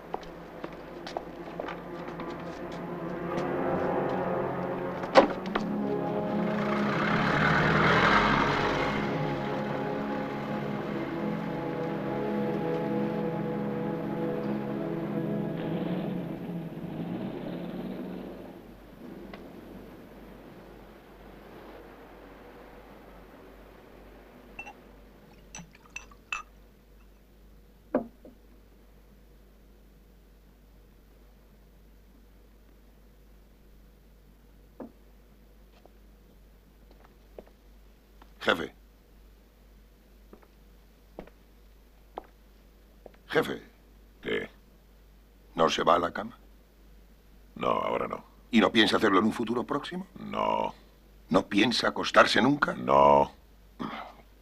Se va a la cama? No, ahora no. ¿Y no piensa hacerlo en un futuro próximo? No. ¿No piensa acostarse nunca? No.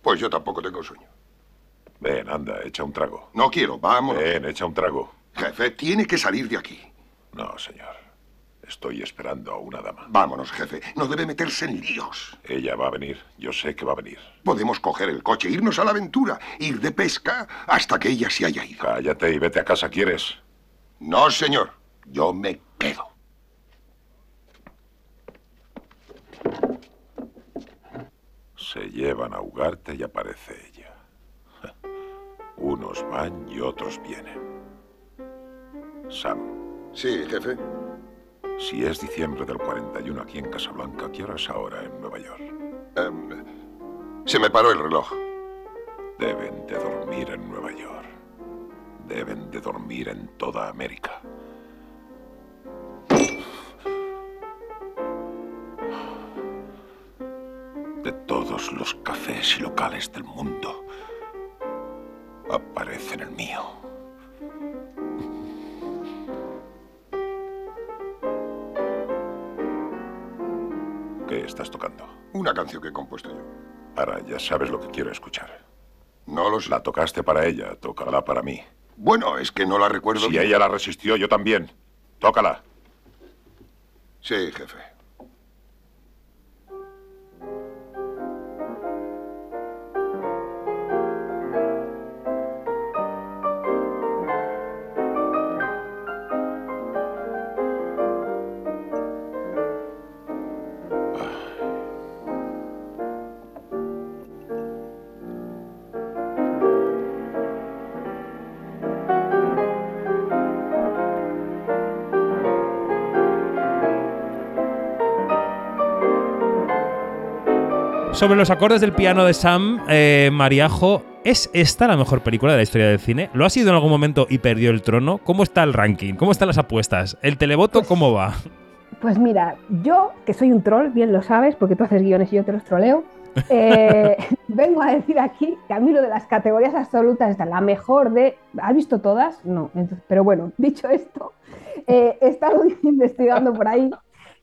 Pues yo tampoco tengo sueño. Ven, anda, echa un trago. No quiero, vámonos. Ven, echa un trago. Jefe, tiene que salir de aquí. No, señor. Estoy esperando a una dama. Vámonos, jefe. No debe meterse en líos. Ella va a venir. Yo sé que va a venir. Podemos coger el coche, irnos a la aventura, ir de pesca hasta que ella se haya ido. Cállate y vete a casa, ¿quieres? No, señor. Yo me quedo. Se llevan a Ugarte y aparece ella. Unos van y otros vienen. Sam, Sí, jefe. si es diciembre del 41 aquí en Casablanca, ¿qué hora es ahora en Nueva York? Em, se me paró el reloj. Deben de dormir en Nueva York. Deben de dormir en toda América. De todos los cafés y locales del mundo, aparece en el mío. ¿Qué estás tocando? Una canción que he compuesto yo. Ahora ya sabes lo que quiero escuchar. No lo sé. La tocaste para ella, tócala para mí. Bueno, es que no la recuerdo Si bien. ella la resistió, yo también. Tócala. Sí, jefe. Sobre los acordes del piano de Sam, eh, Mariajo, ¿es esta la mejor película de la historia del cine? ¿Lo ha sido en algún momento y perdió el trono? ¿Cómo está el ranking? ¿Cómo están las apuestas? ¿El televoto cómo va? Pues mira, yo, que soy un troll, bien lo sabes, porque tú haces guiones y yo te los troleo, eh, vengo a decir aquí que a mí lo de las categorías absolutas está la mejor de... ¿Has visto todas? No. Entonces, pero bueno, dicho esto, eh, he estado investigando por ahí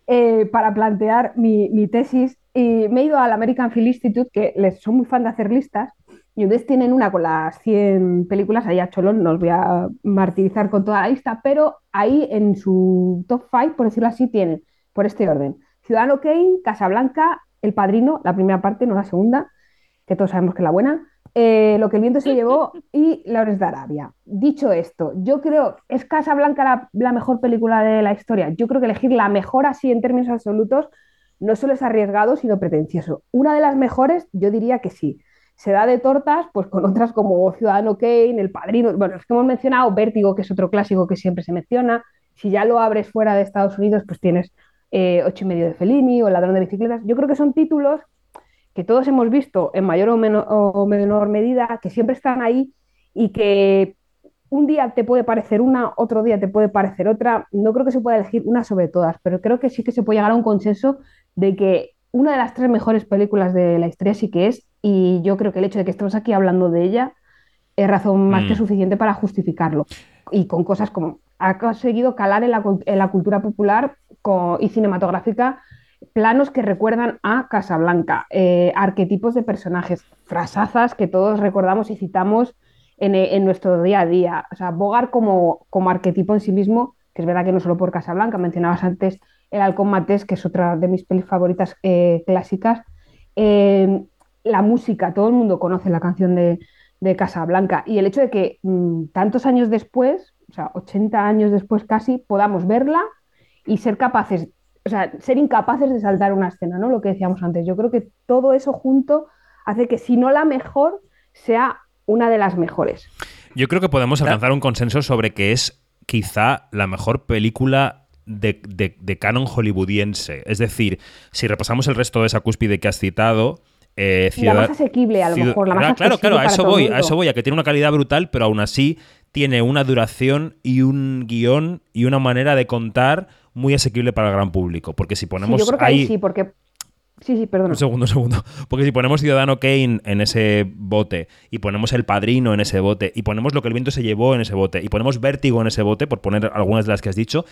eh, para plantear mi, tesis y me he ido al American Film Institute, que les son muy fan de hacer listas, y entonces tienen una con las 100 películas, ahí a Cholón, no os voy a martirizar con toda la lista, pero ahí en su top 5, por decirlo así, tienen, por este orden, Ciudadano Kane, Casablanca, El Padrino, la primera parte, no la segunda, que todos sabemos que es la buena, eh, Lo que el viento se llevó y Lawrence de Arabia. Dicho esto, yo creo, ¿es Casablanca la, la mejor película de la historia? Yo creo que elegir la mejor así en términos absolutos no solo es arriesgado, sino pretencioso. Una de las mejores, yo diría que sí. se da de tortas pues con otras como Ciudadano Kane, El Padrino, bueno, los que hemos mencionado, Vértigo, que es otro clásico que siempre se menciona. Si ya lo abres fuera de Estados Unidos, pues tienes eh, Ocho y medio de Fellini o El ladrón de bicicletas. Yo creo que son títulos que todos hemos visto en mayor o, menor, o menor medida, que siempre están ahí y que un día te puede parecer una, otro día te puede parecer otra. No creo que se pueda elegir una sobre todas, pero creo que sí que se puede llegar a un consenso de que una de las tres mejores películas de la historia sí que es, y yo creo que el hecho de que estemos aquí hablando de ella es razón más que Mm. suficiente para justificarlo. Y con cosas como ha conseguido calar en la, en la cultura popular y cinematográfica planos que recuerdan a Casablanca, eh, arquetipos de personajes, frasazas que todos recordamos y citamos en, eh, en nuestro día a día. O sea, Bogart como, como arquetipo en sí mismo, que es verdad que no solo por Casablanca, mencionabas antes El Halcón Maltés, que es otra de mis pelis favoritas eh, clásicas. La música, todo el mundo conoce la canción de, de Casablanca y el hecho de que mm, tantos años después, o sea, 80 años después casi, podamos verla y ser capaces, o sea, ser incapaces de saltar una escena, ¿no? Lo que decíamos antes. Yo creo que todo eso junto hace que si no la mejor, sea una de las mejores. Yo creo que podemos alcanzar un consenso sobre que es quizá la mejor película de, de- de canon hollywoodiense. Es decir, si repasamos el resto de esa cúspide que has citado, eh, la más asequible, a lo Ciudad- mejor, la más Ah, claro, accesible claro, a eso voy, a eso voy, a que tiene una calidad brutal, pero aún así tiene una duración y un guion y una manera de contar muy asequible para el gran público. Porque si Sí, ponemos yo creo que ahí ahí sí, porque... Sí, sí, perdona. un segundo, un segundo. Porque si ponemos Ciudadano Kane en ese bote, y ponemos El Padrino en ese bote, y ponemos Lo que el viento se llevó en ese bote, y ponemos Vértigo en ese bote, por poner algunas de las que has dicho,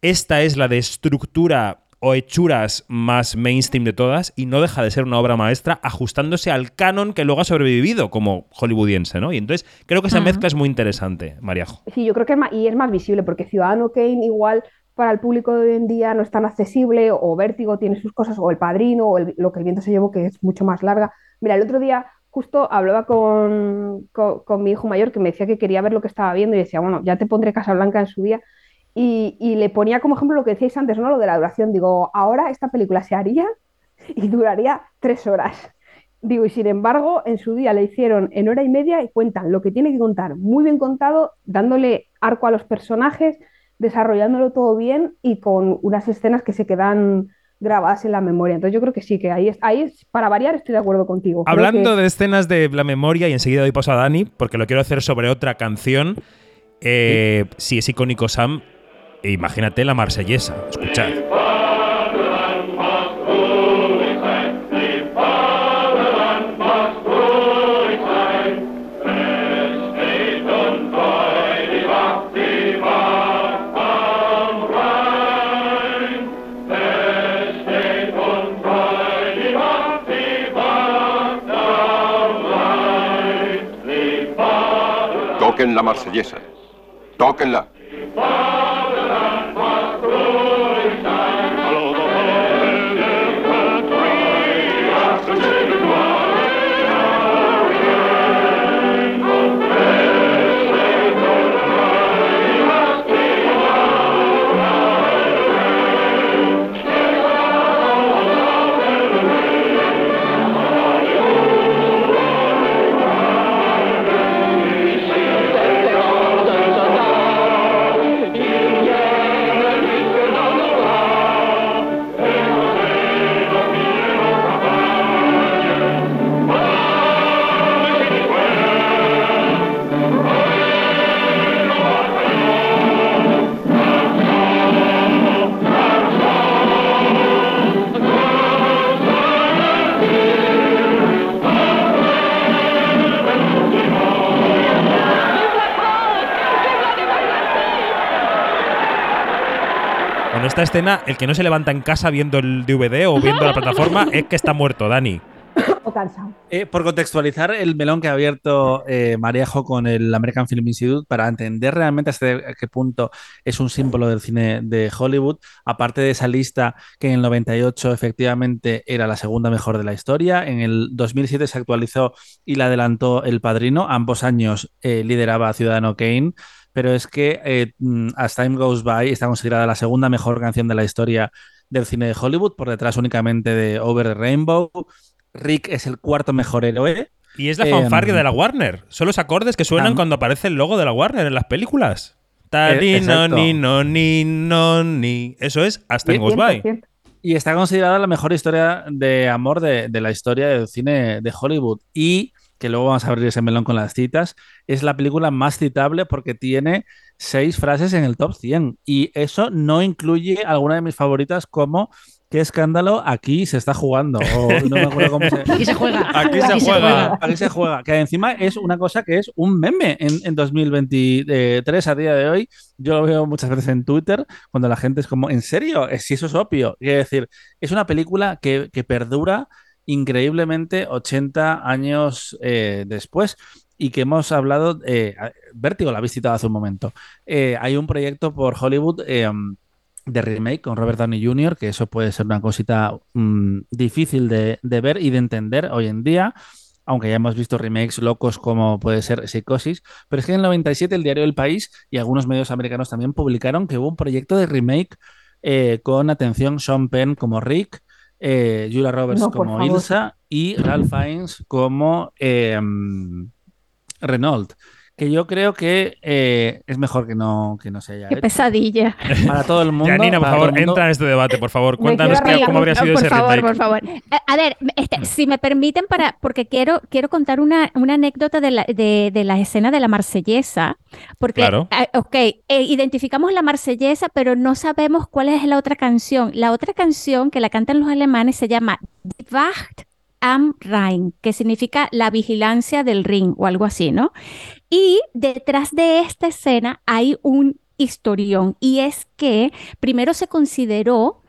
esta es la de estructura o hechuras más mainstream de todas, y no deja de ser una obra maestra, ajustándose al canon que luego ha sobrevivido como hollywoodiense, ¿no? Y entonces creo que esa mezcla es muy interesante, Mariajo. Sí, yo creo que es más, y es más visible, porque Ciudadano Kane igual para el público de hoy en día no es tan accesible, o Vértigo tiene sus cosas, o El Padrino, o el- Lo que el viento se llevó, que es mucho más larga. Mira, el otro día justo hablaba con, con, con mi hijo mayor que me decía que quería ver lo que estaba viendo y decía, bueno, ya te pondré Casablanca en su día. Y, y le ponía como ejemplo lo que decíais antes, ¿no? Lo de la duración. Digo, ahora esta película se haría y duraría tres horas. Digo, y sin embargo, en su día le hicieron en hora y media y cuentan lo que tiene que contar, muy bien contado, dándole arco a los personajes, desarrollándolo todo bien y con unas escenas que se quedan grabadas en la memoria. Entonces yo creo que sí, que ahí es, ahí es para variar estoy de acuerdo contigo. Hablando que- de escenas de la memoria, y enseguida doy paso a Dani, porque lo quiero hacer sobre otra canción. Eh, si es icónico Sam, imagínate la marsellesa. Escuchad. Toquen la marsellesa. Tóquenla. Esta escena, el que no se levanta en casa viendo el DVD o viendo la plataforma es que está muerto, Dani. o cansado. Eh, por contextualizar el melón que ha abierto eh, Marejo con el American Film Institute para entender realmente hasta qué punto es un símbolo del cine de Hollywood, aparte de esa lista que en el 98 efectivamente era la segunda mejor de la historia, en el 2007 se actualizó y la adelantó El Padrino, ambos años eh, lideraba Ciudadano Kane, pero es que eh, mm, As Time Goes By está considerada la segunda mejor canción de la historia del cine de Hollywood, por detrás únicamente de Over the Rainbow. Rick es el cuarto mejor héroe. Y es la Em, fanfarria de la Warner. Son los acordes que suenan cuando aparece el logo de la Warner en las películas. Ta, Eh, ni, no, ni, no, ni, no, ni. Eso es en Bien, Goes By. Y está considerada la mejor historia de amor de, de la historia del cine de Hollywood. Y que luego vamos a abrir ese melón con las citas, es la película más citable porque tiene seis frases en el top 100. Y eso no incluye alguna de mis favoritas como qué escándalo aquí se está jugando. O no me acuerdo cómo se... Aquí se juega. Aquí se juega. Aquí se juega. Que encima es una cosa que es un meme en, en 2023 a día de hoy. Yo lo veo muchas veces en Twitter cuando la gente es como, ¿en serio? Si eso es obvio. Quiero decir, es una película que, que perdura increíblemente 80 años eh, después y que hemos hablado, eh, Vértigo la ha visitado hace un momento. Eh, hay un proyecto por Hollywood eh, de remake con Robert Downey Jr., que eso puede ser una cosita mm, difícil de, de ver y de entender hoy en día, aunque ya hemos visto remakes locos como puede ser Psicosis, pero es que en el 97 el diario El País y algunos medios americanos también publicaron que hubo un proyecto de remake eh, con, atención, Sean Penn como Rick, eh, Julia Roberts No, como. Ilsa y Ralph Fiennes como eh, Renault. Que yo creo que eh, es mejor que no, que no se haya Qué hecho. pesadilla. Para todo el mundo. Janina, por favor, mundo. entra en este debate, por favor. Cuéntanos qué- cómo habría sido por ese favor, remake. por favor. A, ver, este, si me permiten, para, porque quiero, quiero contar una, una anécdota de la, de, de la escena de la marsellesa. Porque, Claro. ah, ok, eh, identificamos la marsellesa, pero no sabemos cuál es la otra canción. La otra canción que la cantan los alemanes se llama Die Wacht am Rhein, que significa la vigilancia del Ring o algo así, ¿no? Y detrás de esta escena hay un historión, y es que primero se consideró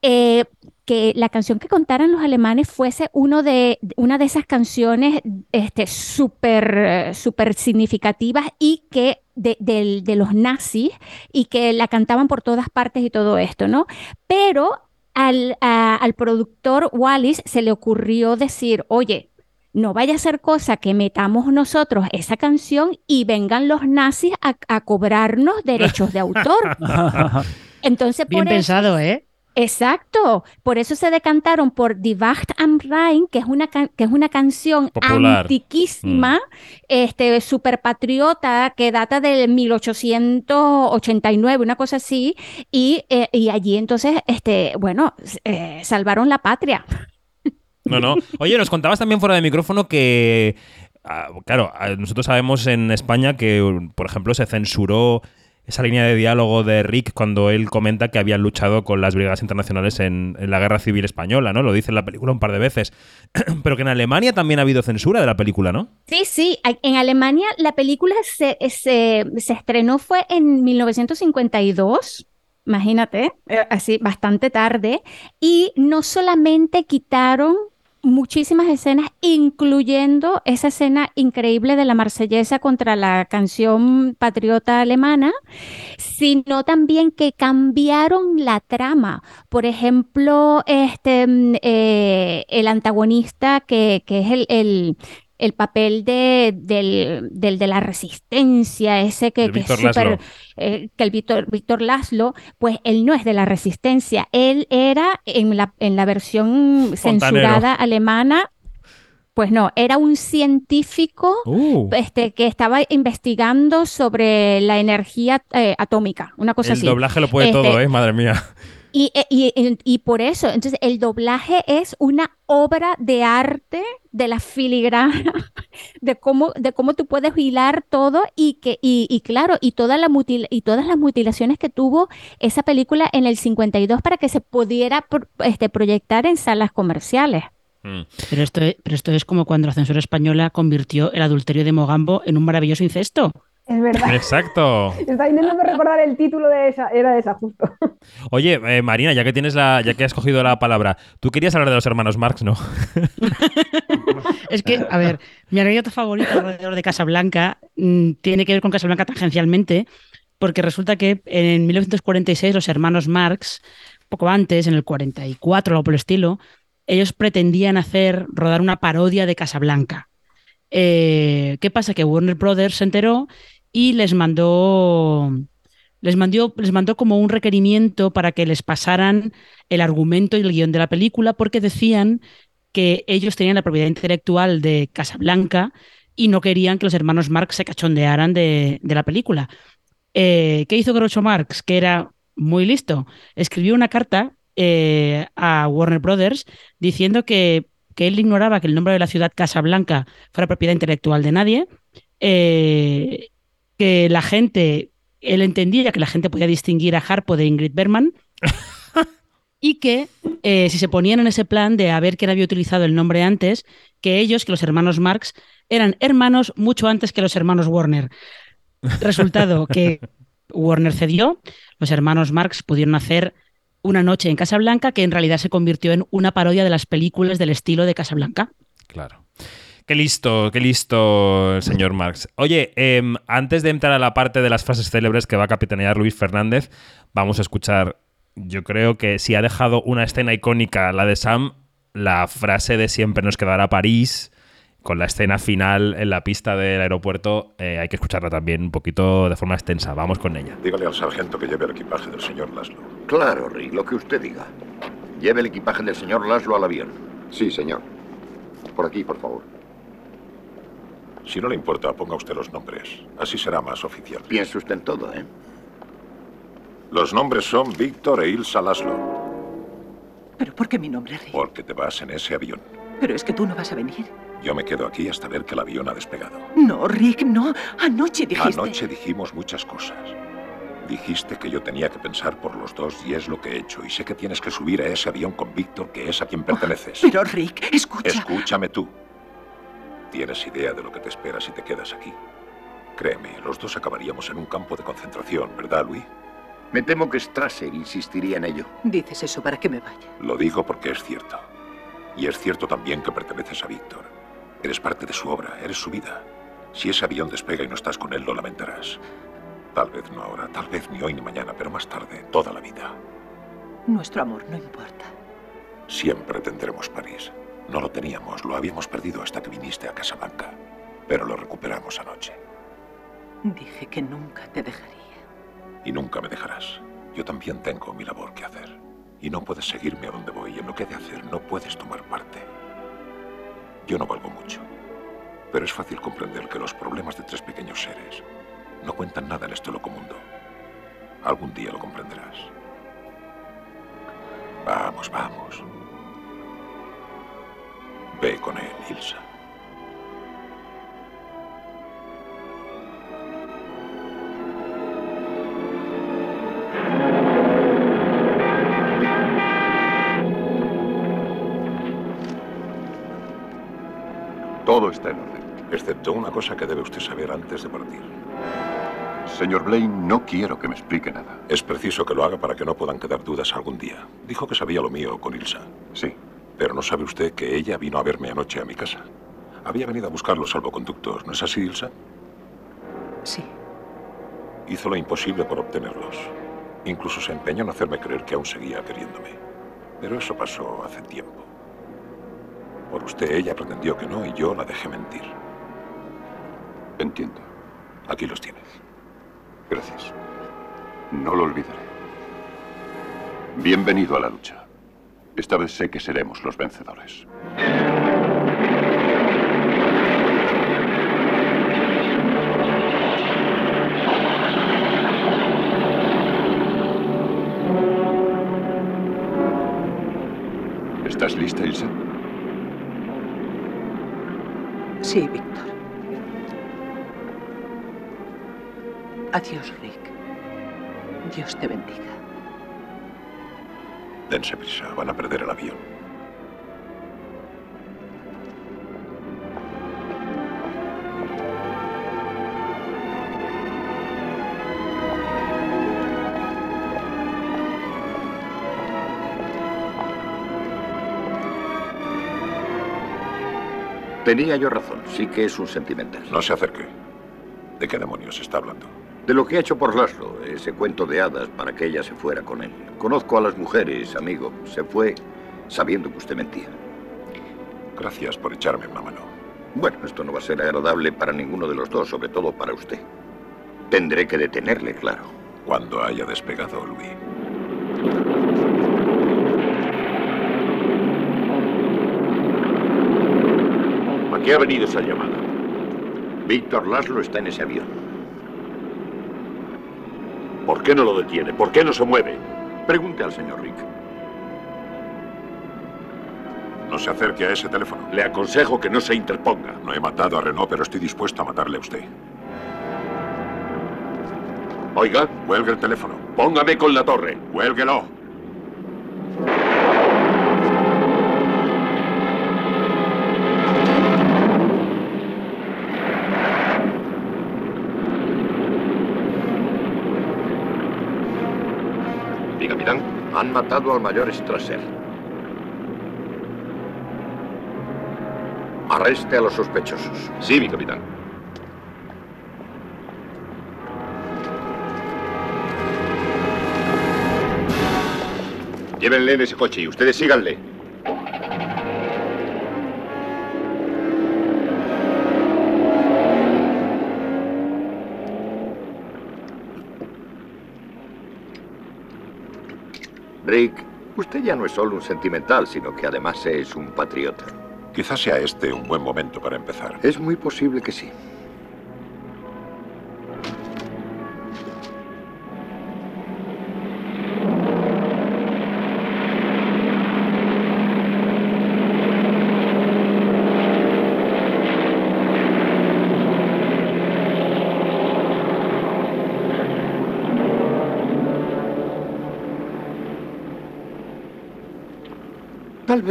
eh, que la canción que contaran los alemanes fuese uno de, una de esas canciones este, súper súper significativas y que de, de los nazis y que la cantaban por todas partes y todo esto, ¿no? Pero al, al productor Wallis se le ocurrió decir, oye, no vaya a ser cosa que metamos nosotros esa canción y vengan los nazis a, a cobrarnos derechos de autor. Entonces, Bien por eso- pensado, ¿eh? Exacto, por eso se decantaron por Die Wacht am Rhein, que es una, que es una canción Popular. antiquísima, este, super patriota, que data del 1889, una cosa así, y, eh, y allí entonces, este, bueno, eh, salvaron la patria. No, no. Oye, nos contabas también fuera de micrófono que, ah, claro, ah, nosotros sabemos en España que, por ejemplo, se censuró esa línea de diálogo de Rick cuando él comenta que habían luchado con las brigadas internacionales en, la guerra civil española, ¿no? Lo dice en la película un par de veces. Pero que en Alemania también ha habido censura de la película, ¿no? Sí, sí, en Alemania la película se, se, se estrenó fue en 1952, imagínate, eh, así bastante tarde, y no solamente quitaron muchísimas escenas, incluyendo esa escena increíble de la marsellesa contra la canción patriota alemana, sino también que cambiaron la trama. Por ejemplo, este, mm, eh, el antagonista que, que es el, el- el papel de, del, del de la resistencia, ese que, El que es Laszlo. eh, que el Víctor, Víctor Laszlo, pues él no es de la resistencia, él era en la, en la versión Fontanero. censurada alemana, pues no, era un científico Uh, este, que estaba investigando sobre la energía eh, atómica, una cosa el así. doblaje lo puede Este, todo, ¿eh? Madre mía. Y, eh, y- y- y por eso, entonces el doblaje es una obra de arte de la filigrana, de cómo, de cómo tú puedes hilar todo y que, y, y claro, y toda la mutil- y todas las mutilaciones que tuvo esa película en el 52 para que se pudiera pro- este, proyectar en salas comerciales. Mm. Pero esto, es, pero esto es como cuando la censura española convirtió el adulterio de Mogambo en un maravilloso incesto. Es verdad. Exacto. Estaba intentando recordar el título de esa, era esa justo. Oye, eh, Marina, ya que tienes la, ya que has cogido la palabra, tú querías hablar de los hermanos Marx, ¿no? Es que, a ver, mi anécdota favorita alrededor de Casablanca mm, tiene que ver con Casablanca tangencialmente, porque resulta que en 1946 los hermanos Marx, poco antes, en el 44 o algo por el estilo, ellos pretendían hacer, rodar una parodia de Casablanca. Eh, ¿Qué pasa? Que Warner Brothers se enteró y les mandó, les mandó, les mandó como un requerimiento para que les pasaran el argumento y el guion de la película, porque decían que ellos tenían la propiedad intelectual de Casablanca y no querían que los hermanos Marx se cachondearan de, de la película. Eh, ¿Qué hizo Groucho Marx? Que era muy listo. Escribió una carta eh, a Warner Brothers diciendo que, que, él ignoraba que el nombre de la ciudad Casablanca fuera propiedad intelectual de nadie, eh, que la gente, él entendía que la gente podía distinguir a Harpo de Ingrid Bergman. y que eh, si se ponían en ese plan de a ver quién había utilizado el nombre antes, que ellos, que los hermanos Marx, eran hermanos mucho antes que los hermanos Warner. Resultado que Warner cedió, los hermanos Marx pudieron hacer una noche en Casablanca que en realidad se convirtió en una parodia de las películas del estilo de Casablanca. Claro. Qué listo, qué listo el señor Marx. Oye, eh, antes de entrar a la parte de las frases célebres que va a capitanear Luis Fernández, vamos a escuchar, yo creo que si ha dejado una escena icónica, la de Sam, la frase de siempre nos quedará París, con la escena final en la pista del aeropuerto, eh, hay que escucharla también un poquito de forma extensa. Vamos con ella. Dígale al sargento que lleve el equipaje del señor Laszlo. Claro, Rick, lo que usted diga. Lleve el equipaje del señor Laszlo al avión. Sí, señor. Por aquí, por favor. Si no le importa, ponga usted los nombres. Así será más oficial. Piense usted en todo, ¿eh? Los nombres son Víctor e Ilsa Laszlo. ¿Pero por qué mi nombre, Rick? Porque te vas en ese avión. Pero es que tú no vas a venir. Yo me quedo aquí hasta ver que el avión ha despegado. No, Rick, no. Anoche dijiste... Anoche dijimos muchas cosas. Dijiste que yo tenía que pensar por los dos y es lo que he hecho. Y sé que tienes que subir a ese avión con Víctor, que es a quien perteneces. Pero, Rick, escucha... Escúchame tú. ¿Tienes idea de lo que te espera si te quedas aquí? Créeme, los dos acabaríamos en un campo de concentración, ¿verdad, Louis? Me temo que Strasser insistiría en ello. Dices eso para que me vaya. Lo digo porque es cierto. Y es cierto también que perteneces a Víctor. Eres parte de su obra, eres su vida. Si ese avión despega y no estás con él, lo lamentarás. Tal vez no ahora, tal vez ni hoy ni mañana, pero más tarde, toda la vida. Nuestro amor no importa. Siempre tendremos París. No lo teníamos, lo habíamos perdido hasta que viniste a Casablanca. Pero lo recuperamos anoche. Dije que nunca te dejaría. Y nunca me dejarás. Yo también tengo mi labor que hacer. Y no puedes seguirme a donde voy. En lo que he de hacer no puedes tomar parte. Yo no valgo mucho. Pero es fácil comprender que los problemas de tres pequeños seres no cuentan nada en este loco mundo. Algún día lo comprenderás. Vamos, vamos. Ve con él, Ilsa. Todo está en orden. Excepto una cosa que debe usted saber antes de partir. Señor Blaine, no quiero que me explique nada. Es preciso que lo haga para que no puedan quedar dudas algún día. Dijo que sabía lo mío con Ilsa. Sí. Pero no sabe usted que ella vino a verme anoche a mi casa. Había venido a buscar los salvoconductos, ¿no es así, Ilsa? Sí. Hizo lo imposible por obtenerlos. Incluso se empeñó en hacerme creer que aún seguía queriéndome. Pero eso pasó hace tiempo. Por usted ella pretendió que no y yo la dejé mentir. Entiendo. Aquí los tiene. Gracias. No lo olvidaré. Bienvenido a la lucha. Esta vez sé que seremos los vencedores. ¿Estás lista, Ilsa? Sí, Víctor. Adiós, Rick. Dios te bendiga. Dense prisa, van a perder el avión. Tenía yo razón, sí que es un sentimental. No se acerque. ¿De qué demonios está hablando? De lo que ha hecho por Laszlo, ese cuento de hadas para que ella se fuera con él. Conozco a las mujeres, amigo. Se fue sabiendo que usted mentía. Gracias por echarme una mano. Bueno, esto no va a ser agradable para ninguno de los dos, sobre todo para usted. Tendré que detenerle, claro. Cuando haya despegado, Louis. qué ha venido esa llamada? Víctor Laszlo está en ese avión. ¿Por qué no lo detiene? ¿Por qué no se mueve? Pregunte al señor Rick. No se acerque a ese teléfono. Le aconsejo que no se interponga. No he matado a Renault, pero estoy dispuesto a matarle a usted. Oiga. Cuelgue el teléfono. Póngame con la torre. Cuélguelo. Mi capitán, han matado al mayor Strasser. Arreste a los sospechosos. Sí, mi capitán. Llévenle en ese coche y ustedes síganle. Rick, usted ya no es solo un sentimental, sino que además es un patriota. Quizás sea este un buen momento para empezar. Es muy posible que sí.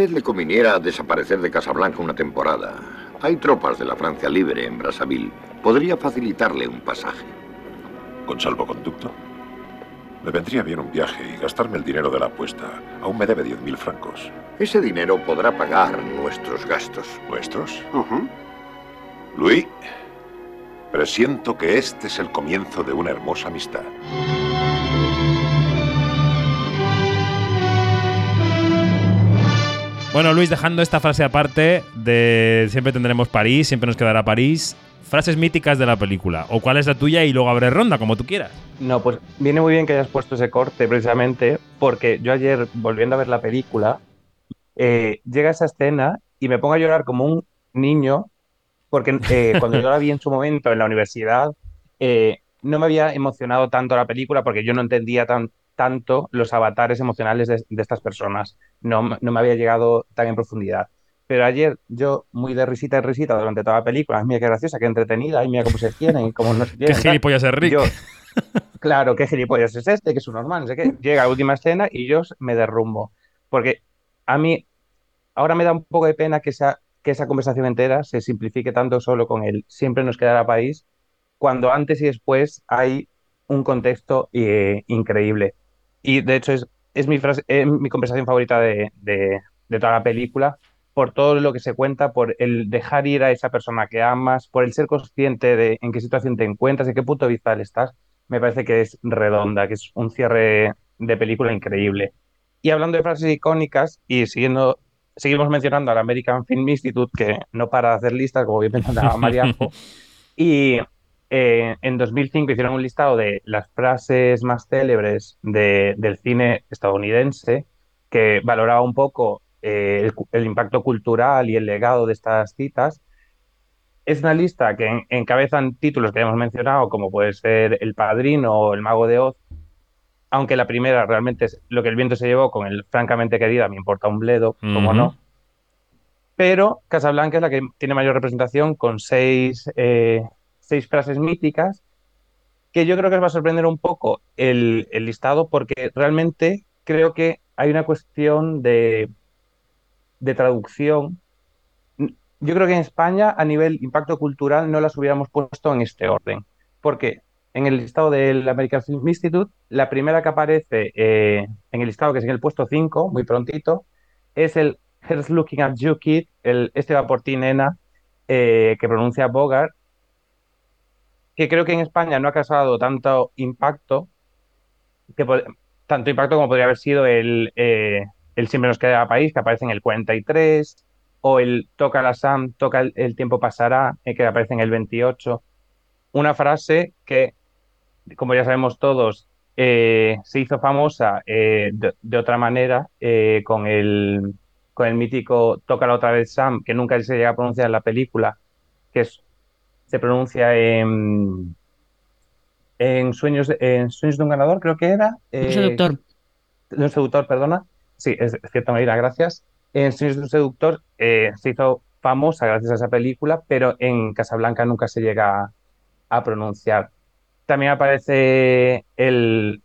Vez le conviniera desaparecer de Casablanca una temporada. Hay tropas de la Francia Libre en Brazzaville. Podría facilitarle un pasaje. ¿Con salvoconducto? Me vendría bien un viaje y gastarme el dinero de la apuesta. Aún me debe 10.000 francos. Ese dinero podrá pagar nuestros gastos. ¿Nuestros? Luis, presiento que este es el comienzo de una hermosa amistad. Bueno, Luis, dejando esta frase aparte de siempre tendremos París, siempre nos quedará París. Frases míticas de la película. O cuál es la tuya y luego abre ronda, como tú quieras. No, pues viene muy bien que hayas puesto ese corte precisamente porque yo ayer, volviendo a ver la película, eh, llega esa escena y me pongo a llorar como un niño porque eh, cuando yo la vi en su momento en la universidad, eh, no me había emocionado tanto la película porque yo no entendía tan, tanto los avatares emocionales de, de estas personas. No, no me había llegado tan en profundidad. Pero ayer yo, muy de risita en risita durante toda la película, "Ay, mira qué graciosa, qué entretenida, ay, mira cómo se tienen cómo no se Qué tienen. tal". gilipollas es Rick. Yo, claro, qué gilipollas es este, que es un normal, no sé qué. Llega la última escena y yo me derrumbo. Porque a mí ahora me da un poco de pena que esa, que esa conversación entera se simplifique tanto solo con el siempre nos quedará país, cuando antes y después hay un contexto eh, increíble. Y de hecho es, es mi frase, es mi conversación favorita de, de, de toda la película, por todo lo que se cuenta, por el dejar ir a esa persona que amas, por el ser consciente de en qué situación te encuentras, en qué punto vital estás, me parece que es redonda, que es un cierre de película increíble. Y hablando de frases icónicas y siguiendo, seguimos mencionando al American Film Institute, que no para de hacer listas, como bien mencionaba Marianjo, y eh, en 2005 hicieron un listado de las frases más célebres de- del cine estadounidense que valoraba un poco eh, el, el impacto cultural y el legado de estas citas. Es una lista que en- encabezan títulos que hemos mencionado, como puede ser El Padrino o El Mago de Oz, aunque la primera realmente es lo que el viento se llevó con el francamente querida, me importa un bledo, como Ujú. no. Pero Casablanca es la que tiene mayor representación con seis, eh, seis frases míticas que yo creo que os va a sorprender un poco el, el listado porque realmente creo que hay una cuestión de, de traducción. Yo creo que en España a nivel impacto cultural no las hubiéramos puesto en este orden. Porque en el listado del American Film Institute, la primera que aparece eh, en el listado, que es en el puesto 5, muy prontito, es el Here's Looking at You Kid, Este va por ti, nena, eh, que pronuncia Bogart, que creo que en España no ha causado tanto impacto, tanto impacto como podría haber sido el, eh, el Siempre nos queda país, que aparece en el 43, o el Toca la Sam, Toca el, tiempo pasará, eh, que aparece en el 28. Una frase que, como ya sabemos todos, eh, se hizo famosa eh, de, otra manera con el, con el mítico Tócala otra vez Sam, que nunca se llega a pronunciar en la película, que es, se pronuncia en, en, Sueños, de- en Sueños de un ganador, creo que era. Un eh, seductor. de un seductor, perdona. Sí, es es cierto, Marina, gracias. En Sueños de un seductor eh, se hizo famosa gracias a esa película, pero en Casablanca nunca se llega a, a pronunciar. También aparece el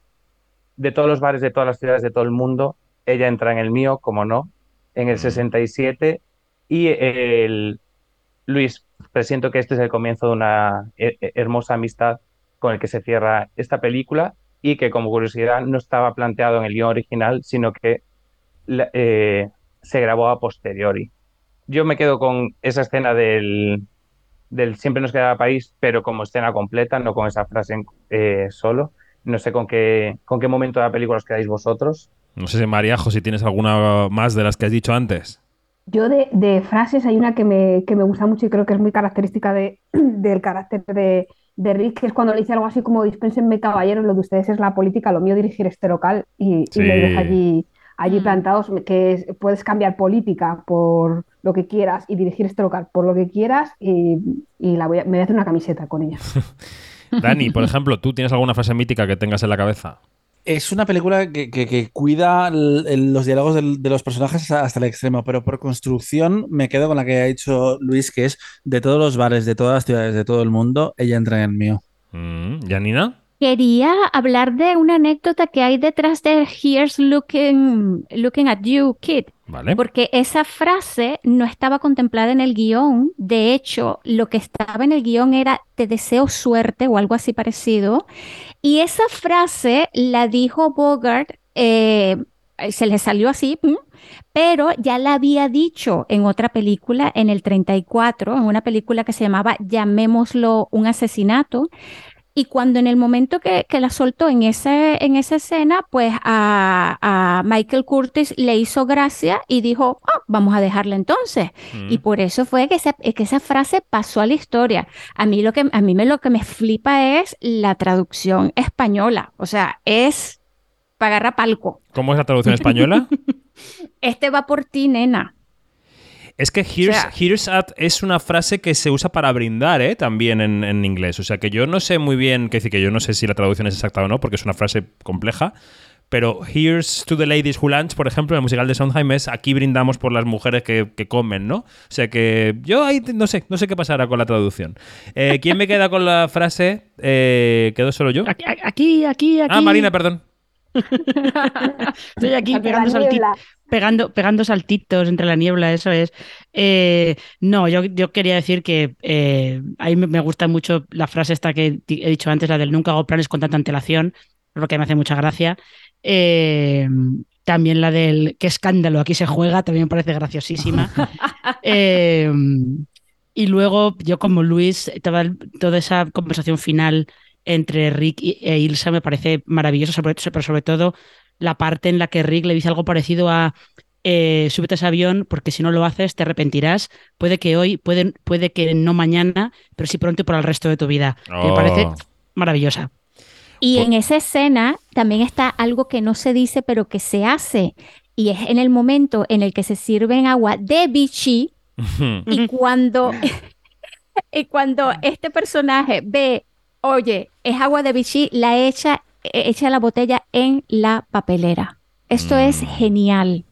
de todos los bares de todas las ciudades de todo el mundo. Ella entra en el mío, como no, en el 67. Y el Luis, presiento que este es el comienzo de una he- he- hermosa amistad con el que se cierra esta película y que como curiosidad no estaba planteado en el guion original, sino que eh, se grabó a posteriori. Yo me quedo con esa escena del, del Siempre nos queda París, pero como escena completa, no con esa frase en- eh, solo. No sé con qué, con qué momento de la película os quedáis vosotros. No sé Mariajo, si tienes alguna más de las que has dicho antes. Yo de, de frases hay una que me, que me gusta mucho y creo que es muy característica de, del carácter de, de Rick, que es cuando le dice algo así como dispénsenme caballeros, lo de ustedes es la política, lo mío dirigir este local y, y Sí. le deja allí, allí plantados, que es- puedes cambiar política por lo que quieras y dirigir este local por lo que quieras y, y la voy a- me voy a hacer una camiseta con ella. Dani, por ejemplo, ¿tú tienes alguna frase mítica que tengas en la cabeza? Es una película que, cuida los diálogos de los personajes hasta el extremo, pero por construcción me quedo con la que ha dicho Luis, que es de todos los bares, de todas las ciudades, de todo el mundo, ella entra en el mío. Mm, ¿Janina? Quería hablar de una anécdota que hay detrás de Here's looking, looking at you, kid. Vale. Porque esa frase no estaba contemplada en el guion. De hecho, lo que estaba en el guion era te deseo suerte o algo así parecido. Y esa frase la dijo Bogart, eh, se le salió así, pero ya la había dicho en otra película, en el 34, en una película que se llamaba Llamémoslo un asesinato. Y cuando en el momento que, que la soltó en, ese, en esa escena, pues a, a Michael Curtis le hizo gracia y dijo, "Ah, vamos a dejarla entonces. Y por eso fue que esa, que esa frase pasó a la historia. A mí, lo que, a mí me, lo que me flipa es la traducción española. O sea, es para agarrar palco. ¿Cómo es la traducción española? Este va por ti, nena. Es que here's, sea- here's at es una frase que se usa para brindar, ¿eh? También en, en inglés. O sea que yo no sé muy bien, que decir que yo no sé si la traducción es exacta o no, porque es una frase compleja. Pero Here's to the Ladies Who Lunch, por ejemplo, en el musical de Sondheim es aquí brindamos por las mujeres que, que comen, ¿no? O sea que yo ahí no sé, no sé qué pasará con la traducción. Eh, ¿Quién me queda con la frase? Eh, ¿Quedo solo yo? Aquí, aquí, aquí. Ah, Marina, perdón. Estoy aquí pegando, salti- niebla. Pegando, pegando saltitos entre la niebla, eso es. Eh, no, yo, yo quería decir que eh, a mí me- gusta mucho la frase esta que he dicho antes, la del nunca hago planes con tanta antelación, porque me hace mucha gracia. Eh, también la del qué escándalo, aquí se juega, también me parece graciosísima. Eh, y luego, yo como Luis, toda, esa conversación final entre Rick e Ilsa me parece maravillosa, sobre- pero sobre todo la parte en la que Rick le dice algo parecido a eh, súbete a ese avión porque si no lo haces te arrepentirás. Puede que hoy, puede, puede que no mañana, pero sí pronto y por el resto de tu vida. Que Me parece Oh. maravillosa. Y Por- en esa escena también está algo que no se dice, pero que se hace. Y es en el momento en el que se sirven agua de Vichy y cuando, y cuando este personaje ve, oye, es agua de Vichy, la echa, echa la botella en la papelera. Esto es Mm. genial,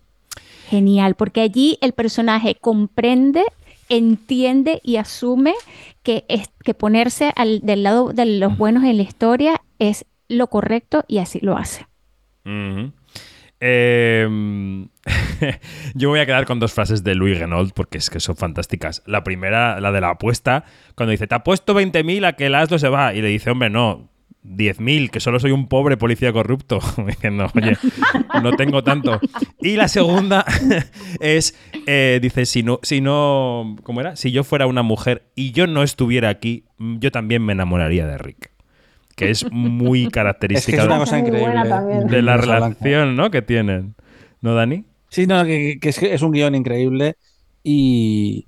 genial, porque allí el personaje comprende, entiende y asume que, es, que ponerse al, del lado de los buenos en la historia es lo correcto y así lo hace. Ujú. Eh, yo voy a quedar con dos frases de Louis Renault porque es que son fantásticas. La primera, la de la apuesta, cuando dice, te apuesto 20.000 a que el asno se va. Y le dice, hombre, no, 10.000, que solo soy un pobre policía corrupto. Diciendo, oye, no tengo tanto. Y la segunda es, eh, dice, si no, si no, ¿cómo era? Si yo fuera una mujer y yo no estuviera aquí, yo también me enamoraría de Rick. Que es muy Es que característica es una de- cosa increíble. también. de la relación, ¿no? Que tienen. ¿No, Dani? Sí, no, que, que es, que es un guion increíble y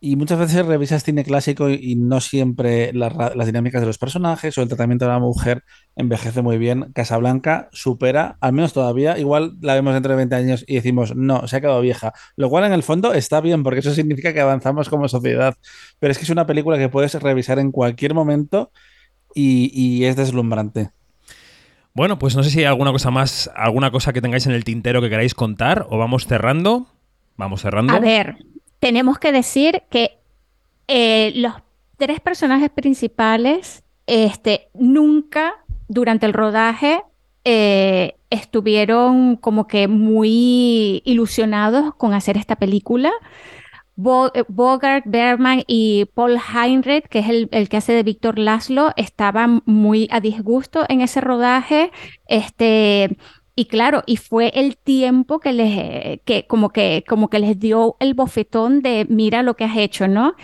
Y muchas veces revisas cine clásico y, no siempre las dinámicas de los personajes o el tratamiento de la mujer envejece muy bien. Casablanca supera, al menos todavía, igual la vemos dentro de 20 años y decimos, no, se ha quedado vieja. Lo cual en el fondo está bien, porque eso significa que avanzamos como sociedad. Pero es que es una película que puedes revisar en cualquier momento y, y es deslumbrante. Bueno, pues no sé si hay alguna cosa más, alguna cosa que tengáis en el tintero que queráis contar o vamos cerrando. Vamos cerrando. A ver, tenemos que decir que eh, los tres personajes principales este, nunca durante el rodaje eh, estuvieron como que muy ilusionados con hacer esta película. Eh, Bogart, Bergman y Paul Heinrich, que es el, el que hace de Víctor Laszlo, estaban muy a disgusto en ese rodaje. Este, y claro, y fue el tiempo que les, eh, que como que, como que les dio el bofetón de mira lo que has hecho, ¿no?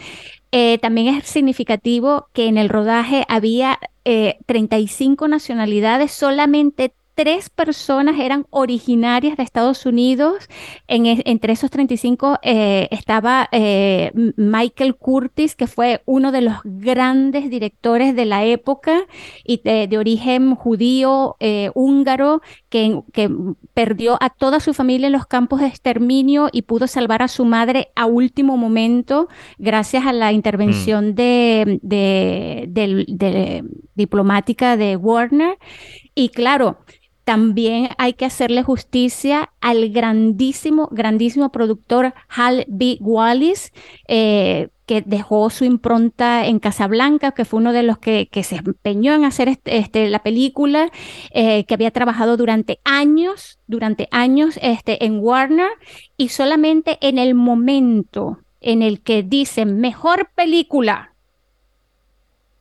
Eh, también es significativo que en el rodaje había eh, 35 nacionalidades, solamente tres personas eran originarias de Estados Unidos. En entre esos 35 eh, estaba eh, Michael Curtis, que fue uno de los grandes directores de la época y de, de origen judío, eh, húngaro, que, que perdió a toda su familia en los campos de exterminio y pudo salvar a su madre a último momento gracias a la intervención de, de- del- de diplomática de Warner. Y claro, también hay que hacerle justicia al grandísimo, grandísimo productor Hal B. Wallis, eh, que dejó su impronta en Casablanca, que fue uno de los que, se empeñó en hacer este, este, la película, eh, que había trabajado durante años, durante años este, en Warner, y solamente en el momento en el que dicen mejor película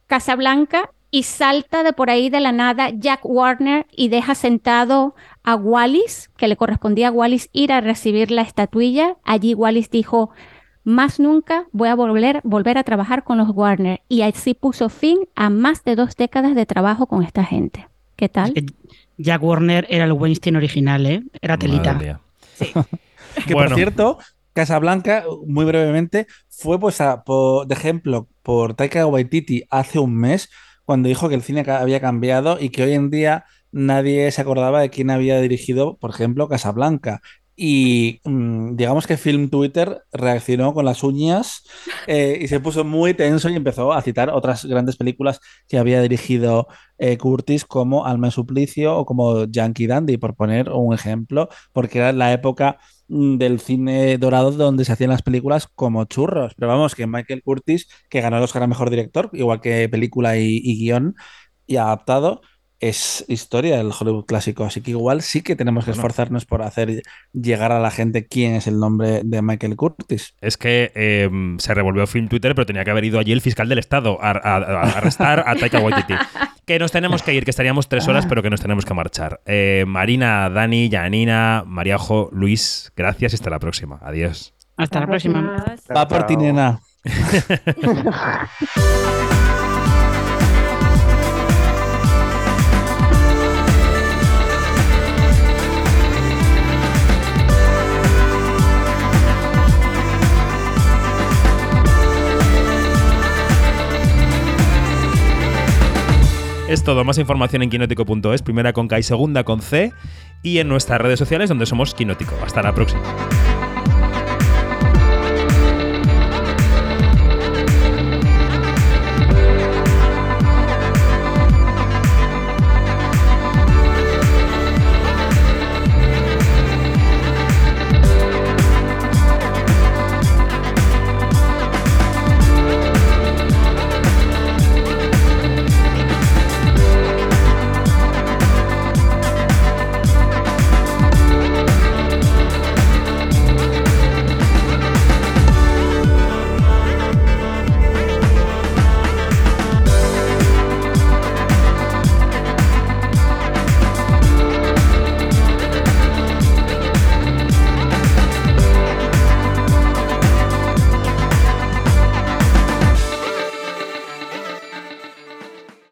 Casablanca y salta de por ahí de la nada Jack Warner y deja sentado a Wallis, que le correspondía a Wallis ir a recibir la estatuilla. Allí Wallis dijo, más nunca voy a volver, volver a trabajar con los Warner. Y así puso fin a más de dos décadas de trabajo con esta gente. ¿Qué tal? Jack Warner era el Weinstein original, ¿eh? Era telita. Mía. Que Bueno. por cierto, Casablanca, muy brevemente, fue puesta por, de ejemplo por Taika Waititi hace un mes, cuando dijo que el cine había cambiado y que hoy en día nadie se acordaba de quién había dirigido, por ejemplo, Casablanca. Y mm, digamos que Film Twitter reaccionó con las uñas eh, y se puso muy tenso y empezó a citar otras grandes películas que había dirigido eh, Curtis, como Alma en Suplicio o como Yankee Dandy, por poner un ejemplo, porque era la época del cine dorado donde se hacían las películas como churros. Pero vamos, que Michael Curtis, que ganó el Oscar a Mejor Director, igual que película y, y guion y adaptado, es historia del Hollywood clásico. Así que igual sí que tenemos que Bueno. esforzarnos por hacer llegar a la gente quién es el nombre de Michael Curtis. Es que eh, se revolvió Film Twitter, pero tenía que haber ido allí el fiscal del Estado a, a- a arrestar a Taika Waititi. Que nos tenemos que ir, que estaríamos tres horas, pero que nos tenemos que marchar. Eh, Marina, Dani, Janina, Mariajo, Luis, gracias y hasta la próxima. Adiós. Hasta la próxima. Va por ti, nena. Es todo, más información en quinótico.es, primera con K y segunda con C, y en nuestras redes sociales donde somos Quinótico. Hasta la próxima.